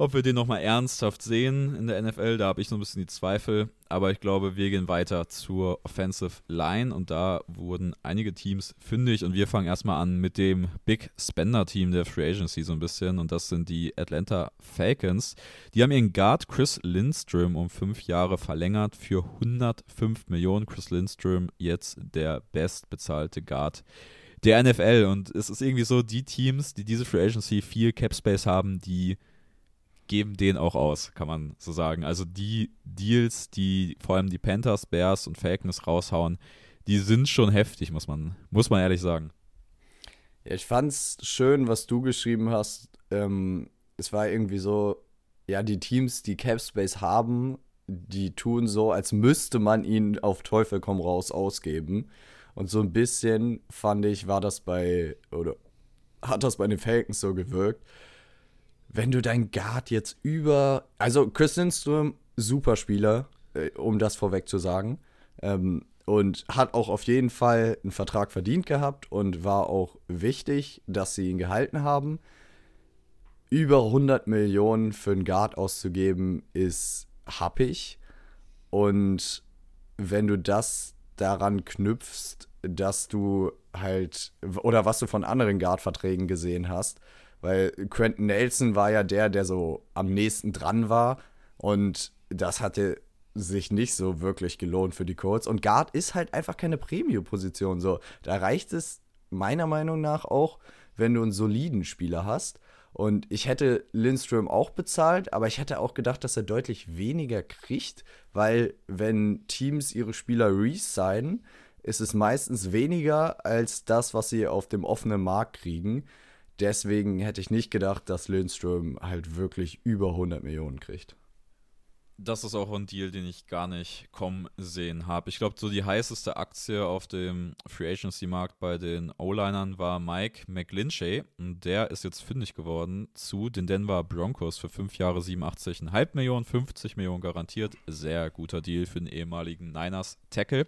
ob wir den nochmal ernsthaft sehen in der NFL, da habe ich so ein bisschen die Zweifel. Aber ich glaube, wir gehen weiter zur Offensive Line und da wurden einige Teams fündig und wir fangen erstmal an mit dem Big Spender Team der Free Agency so ein bisschen und das sind die Atlanta Falcons. Die haben ihren Guard Chris Lindström um fünf Jahre verlängert für 105 Millionen. Chris Lindström jetzt der bestbezahlte Guard der NFL und es ist irgendwie so, die Teams, die diese Free Agency viel Cap Space haben, die geben den auch aus, kann man so sagen. Also die Deals, die vor allem die Panthers, Bears und Falcons raushauen, die sind schon heftig, muss man, muss man ehrlich sagen. Ja, ich fand's schön, was du geschrieben hast. Ähm, es war irgendwie so, ja, die Teams, die Cap Space haben, die tun so, als müsste man ihn auf Teufel komm raus ausgeben. Und so ein bisschen fand ich, war das bei, oder hat das bei den Falcons so gewirkt, wenn du dein Guard jetzt über. Also, Chris Lindström, super Spieler, äh, um das vorweg zu sagen. Ähm, und hat auch auf jeden Fall einen Vertrag verdient gehabt und war auch wichtig, dass sie ihn gehalten haben. Über 100 Millionen für einen Guard auszugeben, ist happig. Und wenn du das daran knüpfst, dass du halt, oder was du von anderen Guard-Verträgen gesehen hast, weil Quentin Nelson war ja der, der so am nächsten dran war. Und das hatte sich nicht so wirklich gelohnt für die Colts. Und Guard ist halt einfach keine Premium-Position. So, da reicht es meiner Meinung nach auch, wenn du einen soliden Spieler hast. Und ich hätte Lindström auch bezahlt, aber ich hätte auch gedacht, dass er deutlich weniger kriegt, weil wenn Teams ihre Spieler resignen, ist es meistens weniger als das, was sie auf dem offenen Markt kriegen. Deswegen hätte ich nicht gedacht, dass Lindström halt wirklich über 100 Millionen kriegt das ist auch ein Deal, den ich gar nicht kommen sehen habe. Ich glaube, so die heißeste Aktie auf dem Free Agency Markt bei den O-Linern war Mike McGlinchey und der ist jetzt fündig geworden zu den Denver Broncos für fünf Jahre 87,5 Millionen, 50 Millionen garantiert. Sehr guter Deal für den ehemaligen Niners Tackle.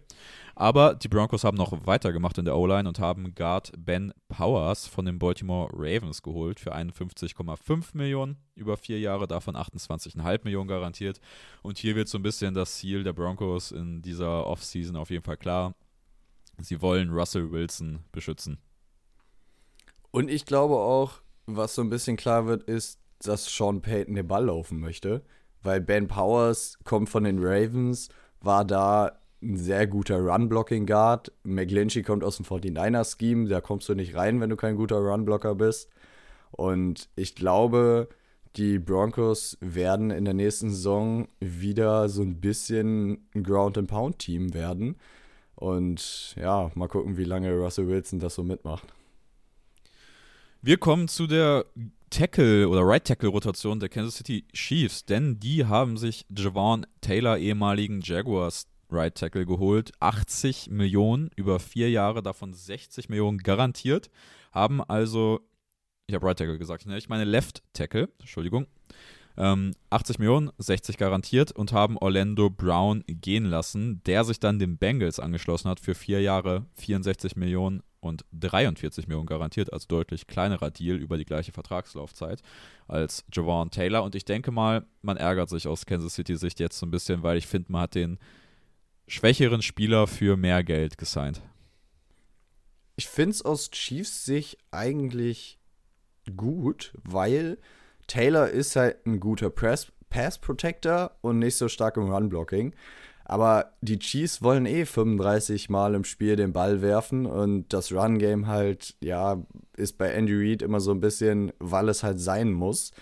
Aber die Broncos haben noch weitergemacht in der O-Line und haben Guard Ben Powers von den Baltimore Ravens geholt für 51,5 Millionen über vier Jahre, davon 28,5 Millionen garantiert. Und hier wird so ein bisschen das Ziel der Broncos in dieser Offseason auf jeden Fall klar. Sie wollen Russell Wilson beschützen. Und ich glaube auch, was so ein bisschen klar wird, ist, dass Sean Payton den Ball laufen möchte. Weil Ben Powers kommt von den Ravens, war da ein sehr guter Run-Blocking-Guard. McGlinchey kommt aus dem 49er-Scheme, da kommst du nicht rein, wenn du kein guter Run-Blocker bist. Und ich glaube, die Broncos werden in der nächsten Saison wieder so ein bisschen ein Ground-and-Pound-Team werden. Und ja, mal gucken, wie lange Russell Wilson das so mitmacht. Wir kommen zu der Tackle oder Right Tackle Rotation der Kansas City Chiefs, denn die haben sich Javon Taylor, ehemaligen Jaguars Right Tackle, geholt. 80 Millionen über vier Jahre, davon 60 Millionen garantiert. Haben also ich habe Right Tackle gesagt, ne? ich meine Left Tackle, Entschuldigung. Ähm, 80 Millionen, 60 garantiert und haben Orlando Brown gehen lassen, der sich dann den Bengals angeschlossen hat für vier Jahre, 64 Millionen und 43 Millionen garantiert, also deutlich kleinerer Deal über die gleiche Vertragslaufzeit als Javon Taylor. Und ich denke mal, man ärgert sich aus Kansas City Sicht jetzt so ein bisschen, weil ich finde, man hat den schwächeren Spieler für mehr Geld gesigned. Ich finde es aus Chiefs Sicht eigentlich gut, weil Taylor ist halt ein guter Press, Pass Protector und nicht so stark im Run Blocking. Aber die Chiefs wollen eh 35 Mal im Spiel den Ball werfen und das Run Game halt, ja, ist bei Andy Reid immer so ein bisschen, weil es halt sein muss,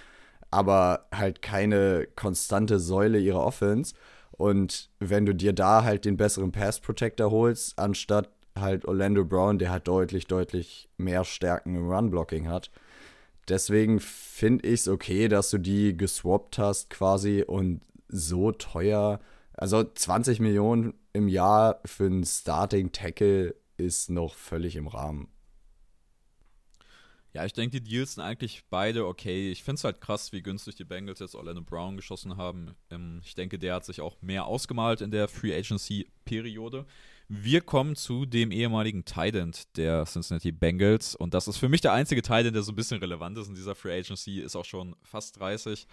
aber halt keine konstante Säule ihrer Offense. Und wenn du dir da halt den besseren Pass Protector holst, anstatt halt Orlando Brown, der halt deutlich, deutlich mehr Stärken im Run Blocking hat, Deswegen finde ich es okay, dass du die geswappt hast quasi und so teuer. Also 20 Millionen im Jahr für einen Starting Tackle ist noch völlig im Rahmen. Ja, ich denke, die Deals sind eigentlich beide okay. Ich finde es halt krass, wie günstig die Bengals jetzt Orlando Brown geschossen haben. Ähm, ich denke, der hat sich auch mehr ausgemalt in der Free Agency-Periode. Wir kommen zu dem ehemaligen Tight der Cincinnati Bengals. Und das ist für mich der einzige Tight der so ein bisschen relevant ist in dieser Free Agency. Ist auch schon fast 30.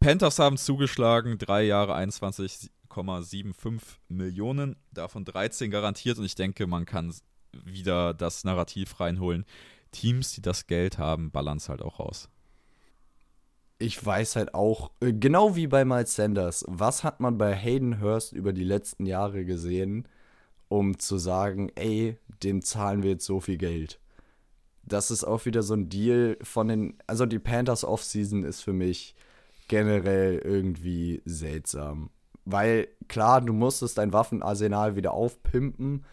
Panthers haben zugeschlagen, drei Jahre 21,75 Millionen, davon 13 garantiert. Und ich denke, man kann wieder das Narrativ reinholen Teams, die das Geld haben, ballern halt auch raus. Ich weiß halt auch, äh, genau wie bei Miles Sanders, was hat man bei Hayden Hurst über die letzten Jahre gesehen, um zu sagen, ey, dem zahlen wir jetzt so viel Geld. Das ist auch wieder so ein Deal von den, also die Panthers Offseason ist für mich generell irgendwie seltsam. Weil klar, du musstest dein Waffenarsenal wieder aufpimpen,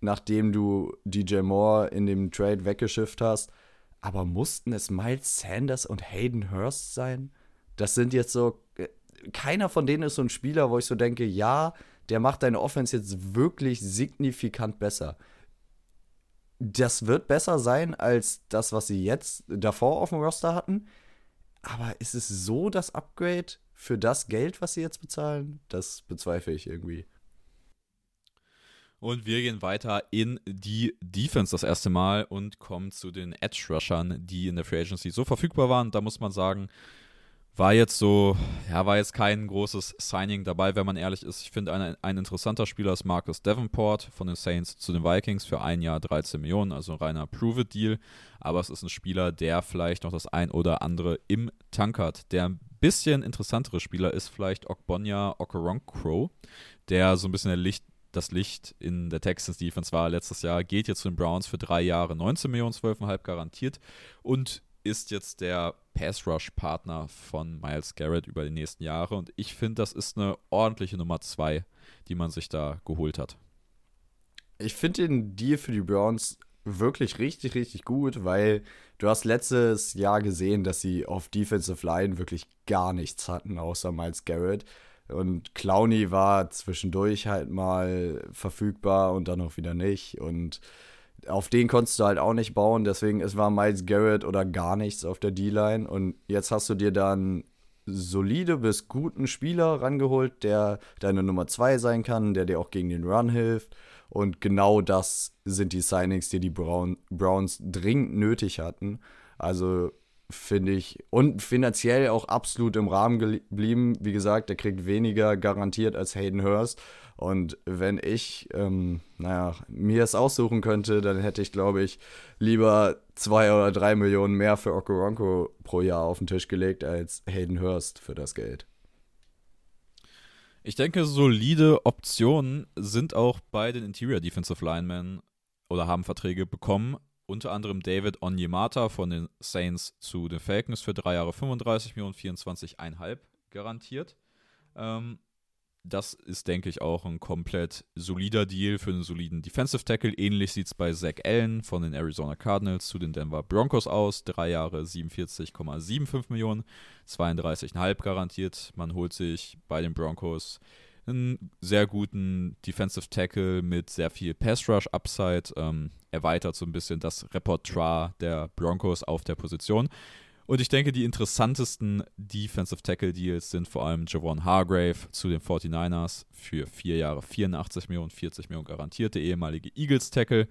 nachdem du DJ Moore in dem Trade weggeschifft hast. Aber mussten es Miles Sanders und Hayden Hurst sein? Das sind jetzt so. Äh, keiner von denen ist so ein Spieler, wo ich so denke, ja, der macht deine Offense jetzt wirklich signifikant besser. Das wird besser sein als das, was sie jetzt davor auf dem Roster hatten. Aber ist es so das Upgrade für das Geld, was sie jetzt bezahlen? Das bezweifle ich irgendwie. Und wir gehen weiter in die Defense das erste Mal und kommen zu den Edge-Rushern, die in der Free Agency so verfügbar waren. Da muss man sagen, war jetzt so, ja, war jetzt kein großes Signing dabei, wenn man ehrlich ist. Ich finde, ein, ein interessanter Spieler ist Marcus Davenport von den Saints zu den Vikings für ein Jahr 13 Millionen, also ein reiner Prove-It-Deal. Aber es ist ein Spieler, der vielleicht noch das ein oder andere im Tank hat. Der ein bisschen interessantere Spieler ist vielleicht Okbonya Okoronkro, der so ein bisschen der Licht, das Licht in der Texans Defense war letztes Jahr, geht jetzt zu den Browns für drei Jahre 19 Millionen, 12,5 garantiert und ist jetzt der Pass-Rush-Partner von Miles Garrett über die nächsten Jahre. Und ich finde, das ist eine ordentliche Nummer zwei, die man sich da geholt hat. Ich finde den Deal für die Browns wirklich richtig, richtig gut, weil du hast letztes Jahr gesehen, dass sie auf Defensive Line wirklich gar nichts hatten, außer Miles Garrett. Und Clowny war zwischendurch halt mal verfügbar und dann auch wieder nicht. Und auf den konntest du halt auch nicht bauen. Deswegen, es war Miles Garrett oder gar nichts auf der D-Line. Und jetzt hast du dir dann solide bis guten Spieler rangeholt, der deine Nummer 2 sein kann, der dir auch gegen den Run hilft. Und genau das sind die Signings, die die Brown, Browns dringend nötig hatten. Also finde ich. Und finanziell auch absolut im Rahmen geblieben. Wie gesagt, der kriegt weniger garantiert als Hayden Hurst. Und wenn ich, ähm, naja, mir es aussuchen könnte, dann hätte ich, glaube ich, lieber zwei oder drei Millionen mehr für Okoronko pro Jahr auf den Tisch gelegt als Hayden Hurst für das Geld. Ich denke, solide Optionen sind auch bei den Interior Defensive Linemen oder haben Verträge bekommen unter anderem David Onyemata von den Saints zu den Falcons für drei Jahre 35 Millionen, 24,5 garantiert. Ähm, das ist, denke ich, auch ein komplett solider Deal für einen soliden Defensive Tackle. Ähnlich sieht es bei Zach Allen von den Arizona Cardinals zu den Denver Broncos aus. Drei Jahre 47,75 Millionen, 32,5 garantiert. Man holt sich bei den Broncos einen sehr guten Defensive Tackle mit sehr viel Pass Rush Upside, ähm, erweitert so ein bisschen das Repertoire der Broncos auf der Position. Und ich denke, die interessantesten Defensive Tackle Deals sind vor allem Javon Hargrave zu den 49ers für vier Jahre 84 Millionen, 40 Millionen garantierte ehemalige Eagles Tackle.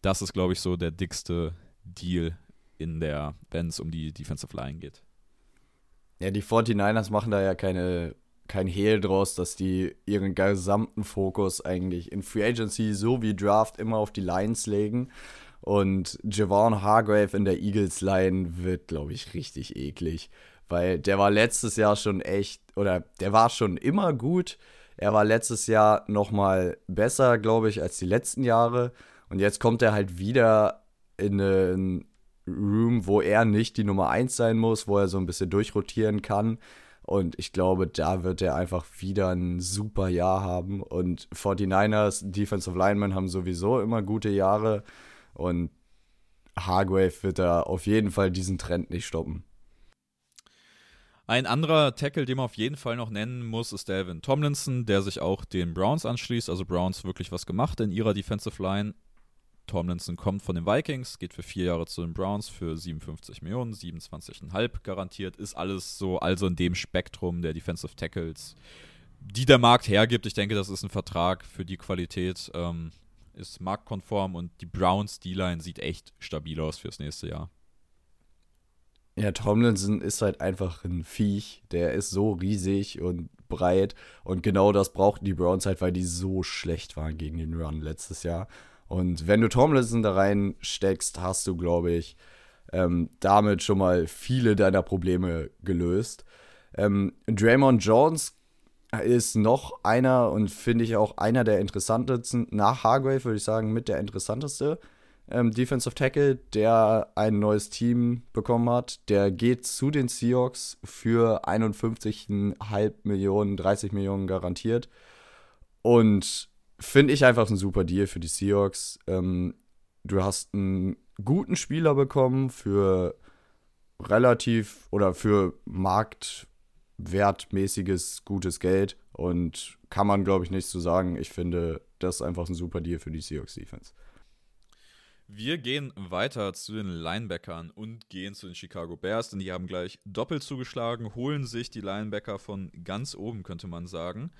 Das ist, glaube ich, so der dickste Deal in der, wenn es um die Defensive Line geht. Ja, die 49ers machen da ja keine kein Hehl draus, dass die ihren gesamten Fokus eigentlich in Free Agency sowie Draft immer auf die Lines legen. Und Javon Hargrave in der Eagles Line wird, glaube ich, richtig eklig. Weil der war letztes Jahr schon echt, oder der war schon immer gut. Er war letztes Jahr nochmal besser, glaube ich, als die letzten Jahre. Und jetzt kommt er halt wieder in einen Room, wo er nicht die Nummer 1 sein muss, wo er so ein bisschen durchrotieren kann. Und ich glaube, da wird er einfach wieder ein super Jahr haben. Und 49ers, Defensive Linemen haben sowieso immer gute Jahre. Und Hargrave wird da auf jeden Fall diesen Trend nicht stoppen. Ein anderer Tackle, den man auf jeden Fall noch nennen muss, ist Delvin Tomlinson, der sich auch den Browns anschließt. Also Browns wirklich was gemacht in ihrer Defensive Line. Tomlinson kommt von den Vikings, geht für vier Jahre zu den Browns für 57 Millionen, 27,5 garantiert. Ist alles so, also in dem Spektrum der Defensive Tackles, die der Markt hergibt. Ich denke, das ist ein Vertrag für die Qualität, ähm, ist marktkonform und die Browns D-Line sieht echt stabil aus fürs nächste Jahr. Ja, Tomlinson ist halt einfach ein Viech. Der ist so riesig und breit. Und genau das brauchten die Browns halt, weil die so schlecht waren gegen den Run letztes Jahr. Und wenn du Tomlinson da reinsteckst, hast du, glaube ich, ähm, damit schon mal viele deiner Probleme gelöst. Ähm, Draymond Jones ist noch einer und finde ich auch einer der interessantesten, nach Hargrave würde ich sagen, mit der interessanteste ähm, Defensive Tackle, der ein neues Team bekommen hat. Der geht zu den Seahawks für 51,5 Millionen, 30 Millionen garantiert. Und finde ich einfach ein super Deal für die Seahawks. Ähm, du hast einen guten Spieler bekommen relativ oder für marktwertmäßiges gutes Geld und kann man glaube ich nicht so sagen. Ich finde, das ist einfach ein super Deal für die Seahawks Defense. Wir gehen weiter zu den Linebackern und gehen zu den Chicago Bears, denn die haben gleich doppelt zugeschlagen, holen sich die Linebacker von ganz oben, könnte man sagen.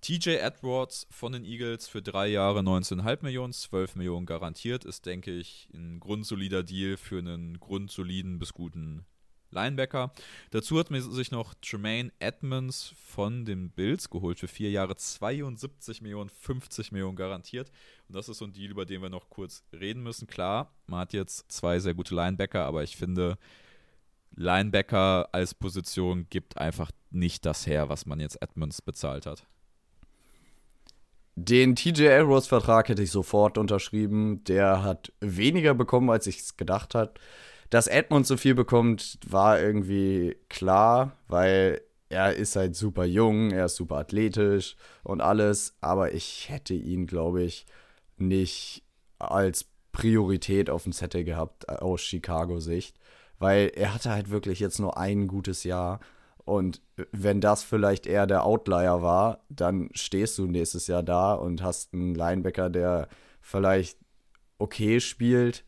TJ Edwards von den Eagles für drei Jahre 19,5 Millionen, 12 Millionen garantiert, ist, denke ich, ein grundsolider Deal für einen grundsoliden bis guten Linebacker. Dazu hat man sich noch Tremaine Edmonds von den Bills geholt für vier Jahre 72 Millionen, 50 Millionen garantiert. Und das ist so ein Deal, über den wir noch kurz reden müssen. Klar, man hat jetzt zwei sehr gute Linebacker, aber ich finde, Linebacker als Position gibt einfach nicht das her, was man jetzt Edmonds bezahlt hat. Den TJ Edwards Vertrag hätte ich sofort unterschrieben. Der hat weniger bekommen, als ich es gedacht habe. Dass Edmund so viel bekommt, war irgendwie klar, weil er ist halt super jung, er ist super athletisch und alles, aber ich hätte ihn, glaube ich, nicht als Priorität auf dem Zettel gehabt aus Chicago-Sicht, weil er hatte halt wirklich jetzt nur ein gutes Jahr und wenn das vielleicht eher der Outlier war, dann stehst du nächstes Jahr da und hast einen Linebacker, der vielleicht okay spielt,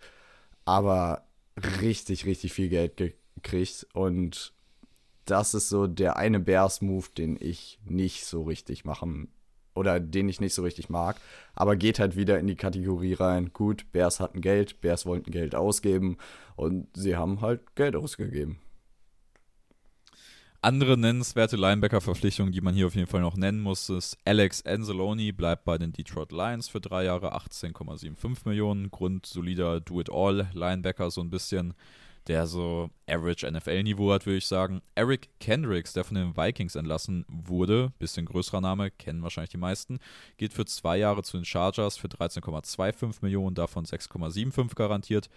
aber richtig, richtig viel Geld gekriegt. Und das ist so der eine Bears-Move, den ich nicht so richtig machen oder den ich nicht so richtig mag. Aber geht halt wieder in die Kategorie rein. Gut, Bears hatten Geld, Bears wollten Geld ausgeben und sie haben halt Geld ausgegeben. Andere nennenswerte Linebacker-Verpflichtungen, die man hier auf jeden Fall noch nennen muss, ist Alex Anzalone bleibt bei den Detroit Lions für drei Jahre 18,75 Millionen. Grundsolider Do-It-All-Linebacker, so ein bisschen, der so Average NFL-Niveau hat, würde ich sagen. Eric Kendricks, der von den Vikings entlassen wurde, bisschen größerer Name, kennen wahrscheinlich die meisten, geht für zwei Jahre zu den Chargers für 13,25 Millionen, davon 6,75 garantiert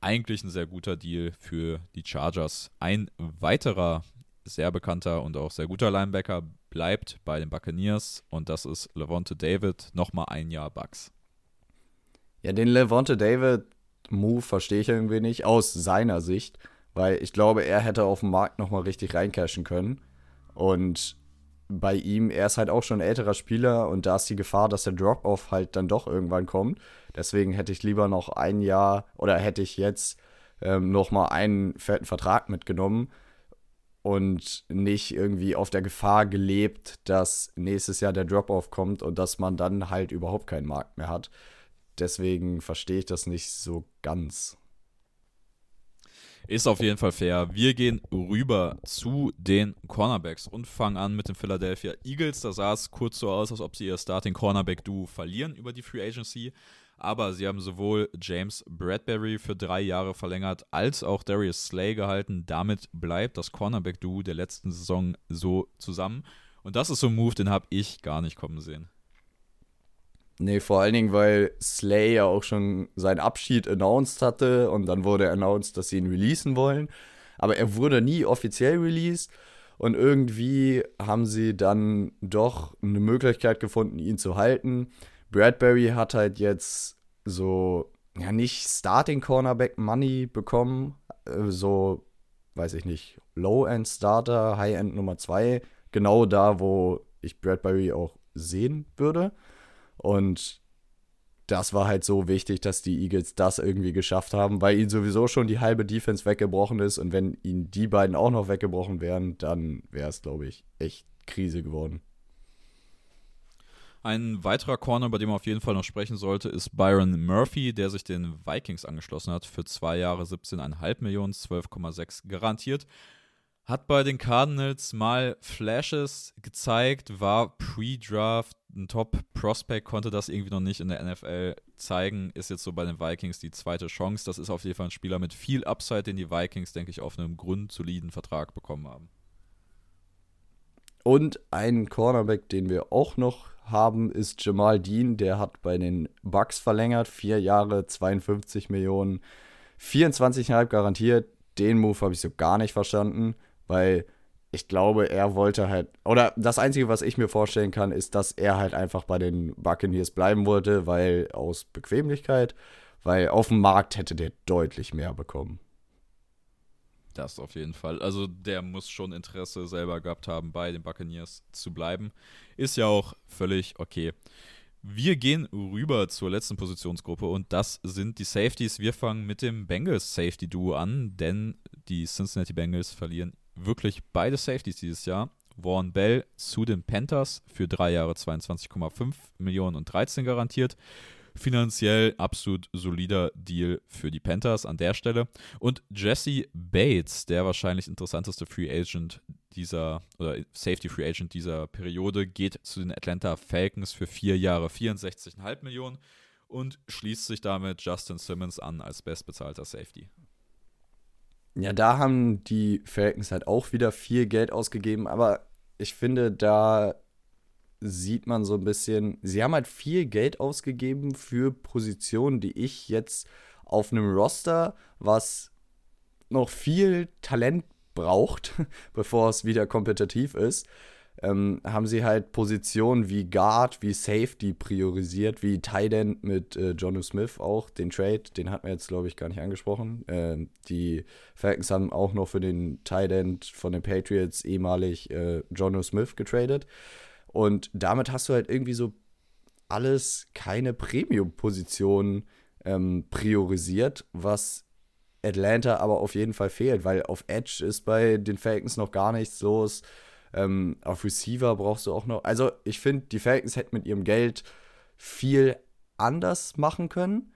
eigentlich ein sehr guter Deal für die Chargers. Ein weiterer sehr bekannter und auch sehr guter Linebacker, bleibt bei den Buccaneers und das ist Levante David, nochmal ein Jahr Bucks. Ja, den Levante David Move verstehe ich irgendwie nicht aus seiner Sicht, weil ich glaube, er hätte auf dem Markt nochmal richtig reincashen können und bei ihm, er ist halt auch schon ein älterer Spieler und da ist die Gefahr, dass der Drop-Off halt dann doch irgendwann kommt. Deswegen hätte ich lieber noch ein Jahr oder hätte ich jetzt ähm, noch mal einen fetten Vertrag mitgenommen, und nicht irgendwie auf der Gefahr gelebt, dass nächstes Jahr der Drop-off kommt und dass man dann halt überhaupt keinen Markt mehr hat. Deswegen verstehe ich das nicht so ganz. Ist auf jeden Fall fair. Wir gehen rüber zu den Cornerbacks und fangen an mit den Philadelphia Eagles. Da sah es kurz so aus, als ob sie ihr Starting Cornerback-Duo verlieren über die Free Agency. Aber sie haben sowohl James Bradbury für drei Jahre verlängert, als auch Darius Slay gehalten. Damit bleibt das Cornerback-Duo der letzten Saison so zusammen. Und das ist so ein Move, den habe ich gar nicht kommen sehen. Nee, vor allen Dingen, weil Slay ja auch schon seinen Abschied announced hatte und dann wurde announced, dass sie ihn releasen wollen. Aber er wurde nie offiziell released und irgendwie haben sie dann doch eine Möglichkeit gefunden, ihn zu halten. Bradbury hat halt jetzt so, ja, nicht Starting Cornerback Money bekommen, äh, so, weiß ich nicht, Low-End Starter, High-End Nummer 2, genau da, wo ich Bradbury auch sehen würde. Und das war halt so wichtig, dass die Eagles das irgendwie geschafft haben, weil ihnen sowieso schon die halbe Defense weggebrochen ist. Und wenn ihnen die beiden auch noch weggebrochen wären, dann wäre es, glaube ich, echt Krise geworden. Ein weiterer Corner, bei dem man auf jeden Fall noch sprechen sollte, ist Byron Murphy, der sich den Vikings angeschlossen hat. Für zwei Jahre 17,5 Millionen, 12,6 garantiert. Hat bei den Cardinals mal Flashes gezeigt, war Pre-Draft ein Top-Prospect, konnte das irgendwie noch nicht in der NFL zeigen. Ist jetzt so bei den Vikings die zweite Chance. Das ist auf jeden Fall ein Spieler mit viel Upside, den die Vikings, denke ich, auf einem grundsoliden Vertrag bekommen haben. Und ein Cornerback, den wir auch noch haben, ist Jamal Dean. Der hat bei den Bucks verlängert. Vier Jahre, 52 Millionen, 24,5 garantiert. Den Move habe ich so gar nicht verstanden weil ich glaube, er wollte halt, oder das Einzige, was ich mir vorstellen kann, ist, dass er halt einfach bei den Buccaneers bleiben wollte, weil aus Bequemlichkeit, weil auf dem Markt hätte der deutlich mehr bekommen. Das auf jeden Fall. Also der muss schon Interesse selber gehabt haben, bei den Buccaneers zu bleiben. Ist ja auch völlig okay. Wir gehen rüber zur letzten Positionsgruppe und das sind die Safeties. Wir fangen mit dem Bengals Safety Duo an, denn die Cincinnati Bengals verlieren wirklich beide Safeties dieses Jahr. Warren Bell zu den Panthers für drei Jahre 22,5 Millionen und 13 garantiert. Finanziell absolut solider Deal für die Panthers an der Stelle. Und Jesse Bates, der wahrscheinlich interessanteste Free Agent dieser, oder Safety Free Agent dieser Periode, geht zu den Atlanta Falcons für vier Jahre 64,5 Millionen und schließt sich damit Justin Simmons an als bestbezahlter Safety. Ja, da haben die Falcons halt auch wieder viel Geld ausgegeben, aber ich finde, da sieht man so ein bisschen, sie haben halt viel Geld ausgegeben für Positionen, die ich jetzt auf einem Roster, was noch viel Talent braucht, bevor es wieder kompetitiv ist, ähm, haben sie halt Positionen wie Guard, wie Safety priorisiert, wie Tight End mit äh, Jonu Smith auch, den Trade, den hatten wir jetzt, glaube ich, gar nicht angesprochen. Ähm, die Falcons haben auch noch für den Tight End von den Patriots ehemalig äh, Jonu Smith getradet. Und damit hast du halt irgendwie so alles keine Premium-Position ähm, priorisiert, was Atlanta aber auf jeden Fall fehlt, weil auf Edge ist bei den Falcons noch gar nichts los. Ähm, auf Receiver brauchst du auch noch. Also, ich finde, die Falcons hätten mit ihrem Geld viel anders machen können.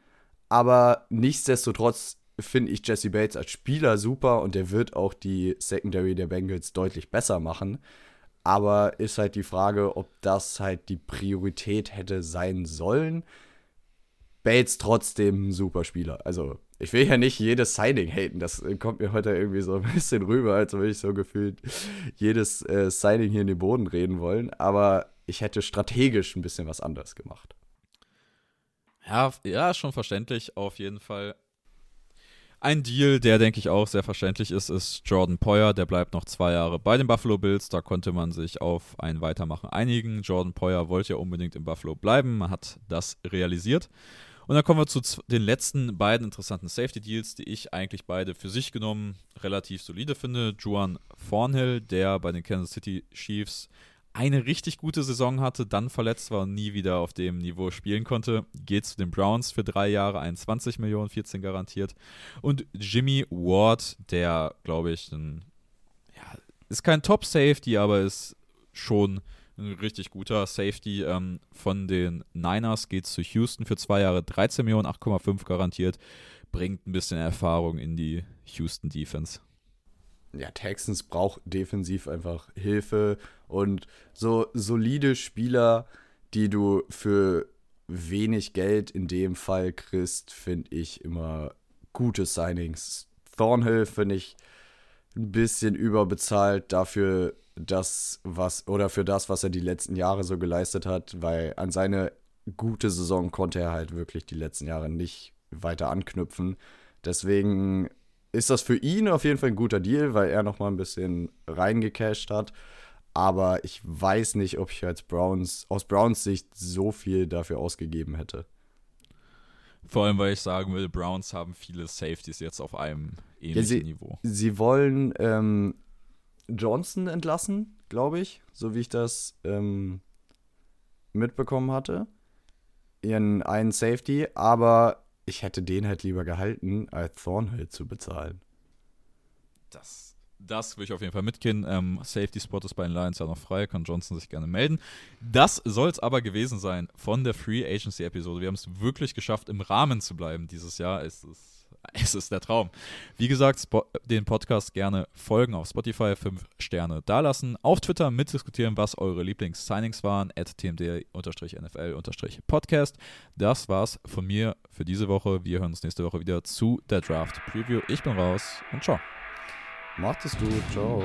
Aber nichtsdestotrotz finde ich Jesse Bates als Spieler super und der wird auch die Secondary der Bengals deutlich besser machen. Aber ist halt die Frage, ob das halt die Priorität hätte sein sollen. Bates trotzdem ein super Spieler. Also ich will ja nicht jedes Signing haten. Das äh, kommt mir heute irgendwie so ein bisschen rüber, als würde ich so gefühlt jedes äh, Signing hier in den Boden reden wollen. Aber ich hätte strategisch ein bisschen was anderes gemacht. Ja, ja, schon verständlich, auf jeden Fall. Ein Deal, der denke ich auch sehr verständlich ist, ist Jordan Poyer. Der bleibt noch zwei Jahre bei den Buffalo Bills. Da konnte man sich auf ein Weitermachen einigen. Jordan Poyer wollte ja unbedingt in Buffalo bleiben. Man hat das realisiert. Und dann kommen wir zu den letzten beiden interessanten Safety Deals, die ich eigentlich beide für sich genommen relativ solide finde. Juan Thornhill, der bei den Kansas City Chiefs eine richtig gute Saison hatte, dann verletzt war und nie wieder auf dem Niveau spielen konnte, geht zu den Browns für drei Jahre 21 Millionen, 14 garantiert. Und Jimmy Ward, der, glaube ich, ein, ja, ist kein Top-Safety, aber ist schon ein richtig guter Safety ähm, von den Niners geht zu Houston für zwei Jahre 13 Millionen, 8,5 garantiert. Bringt ein bisschen Erfahrung in die Houston Defense. Ja, Texans braucht defensiv einfach Hilfe und so solide Spieler, die du für wenig Geld in dem Fall kriegst, finde ich immer gute Signings. Thornhill finde ich ein bisschen überbezahlt dafür, das, was, oder für das, was er die letzten Jahre so geleistet hat, weil an seine gute Saison konnte er halt wirklich die letzten Jahre nicht weiter anknüpfen. Deswegen ist das für ihn auf jeden Fall ein guter Deal, weil er nochmal ein bisschen reingecasht hat. Aber ich weiß nicht, ob ich als Browns, aus Browns Sicht so viel dafür ausgegeben hätte. Vor allem, weil ich sagen will, Browns haben viele Safeties jetzt auf einem ähnlichen ja, sie, Niveau. Sie wollen ähm, Johnson entlassen, glaube ich, so wie ich das ähm, mitbekommen hatte. ihren einen Safety, aber ich hätte den halt lieber gehalten, als Thornhill zu bezahlen. Das, das will ich auf jeden Fall mitgehen. Ähm, Safety Spot ist bei den Lions ja noch frei, kann Johnson sich gerne melden. Das soll es aber gewesen sein von der Free Agency Episode. Wir haben es wirklich geschafft, im Rahmen zu bleiben dieses Jahr. Es ist es ist der Traum. Wie gesagt, den Podcast gerne folgen auf Spotify, 5 Sterne dalassen, auf Twitter mitdiskutieren, was eure Lieblings-Signings waren, at tmd-nfl-podcast. Das war's von mir für diese Woche. Wir hören uns nächste Woche wieder zu der Draft Preview. Ich bin raus und ciao. Macht es gut, ciao.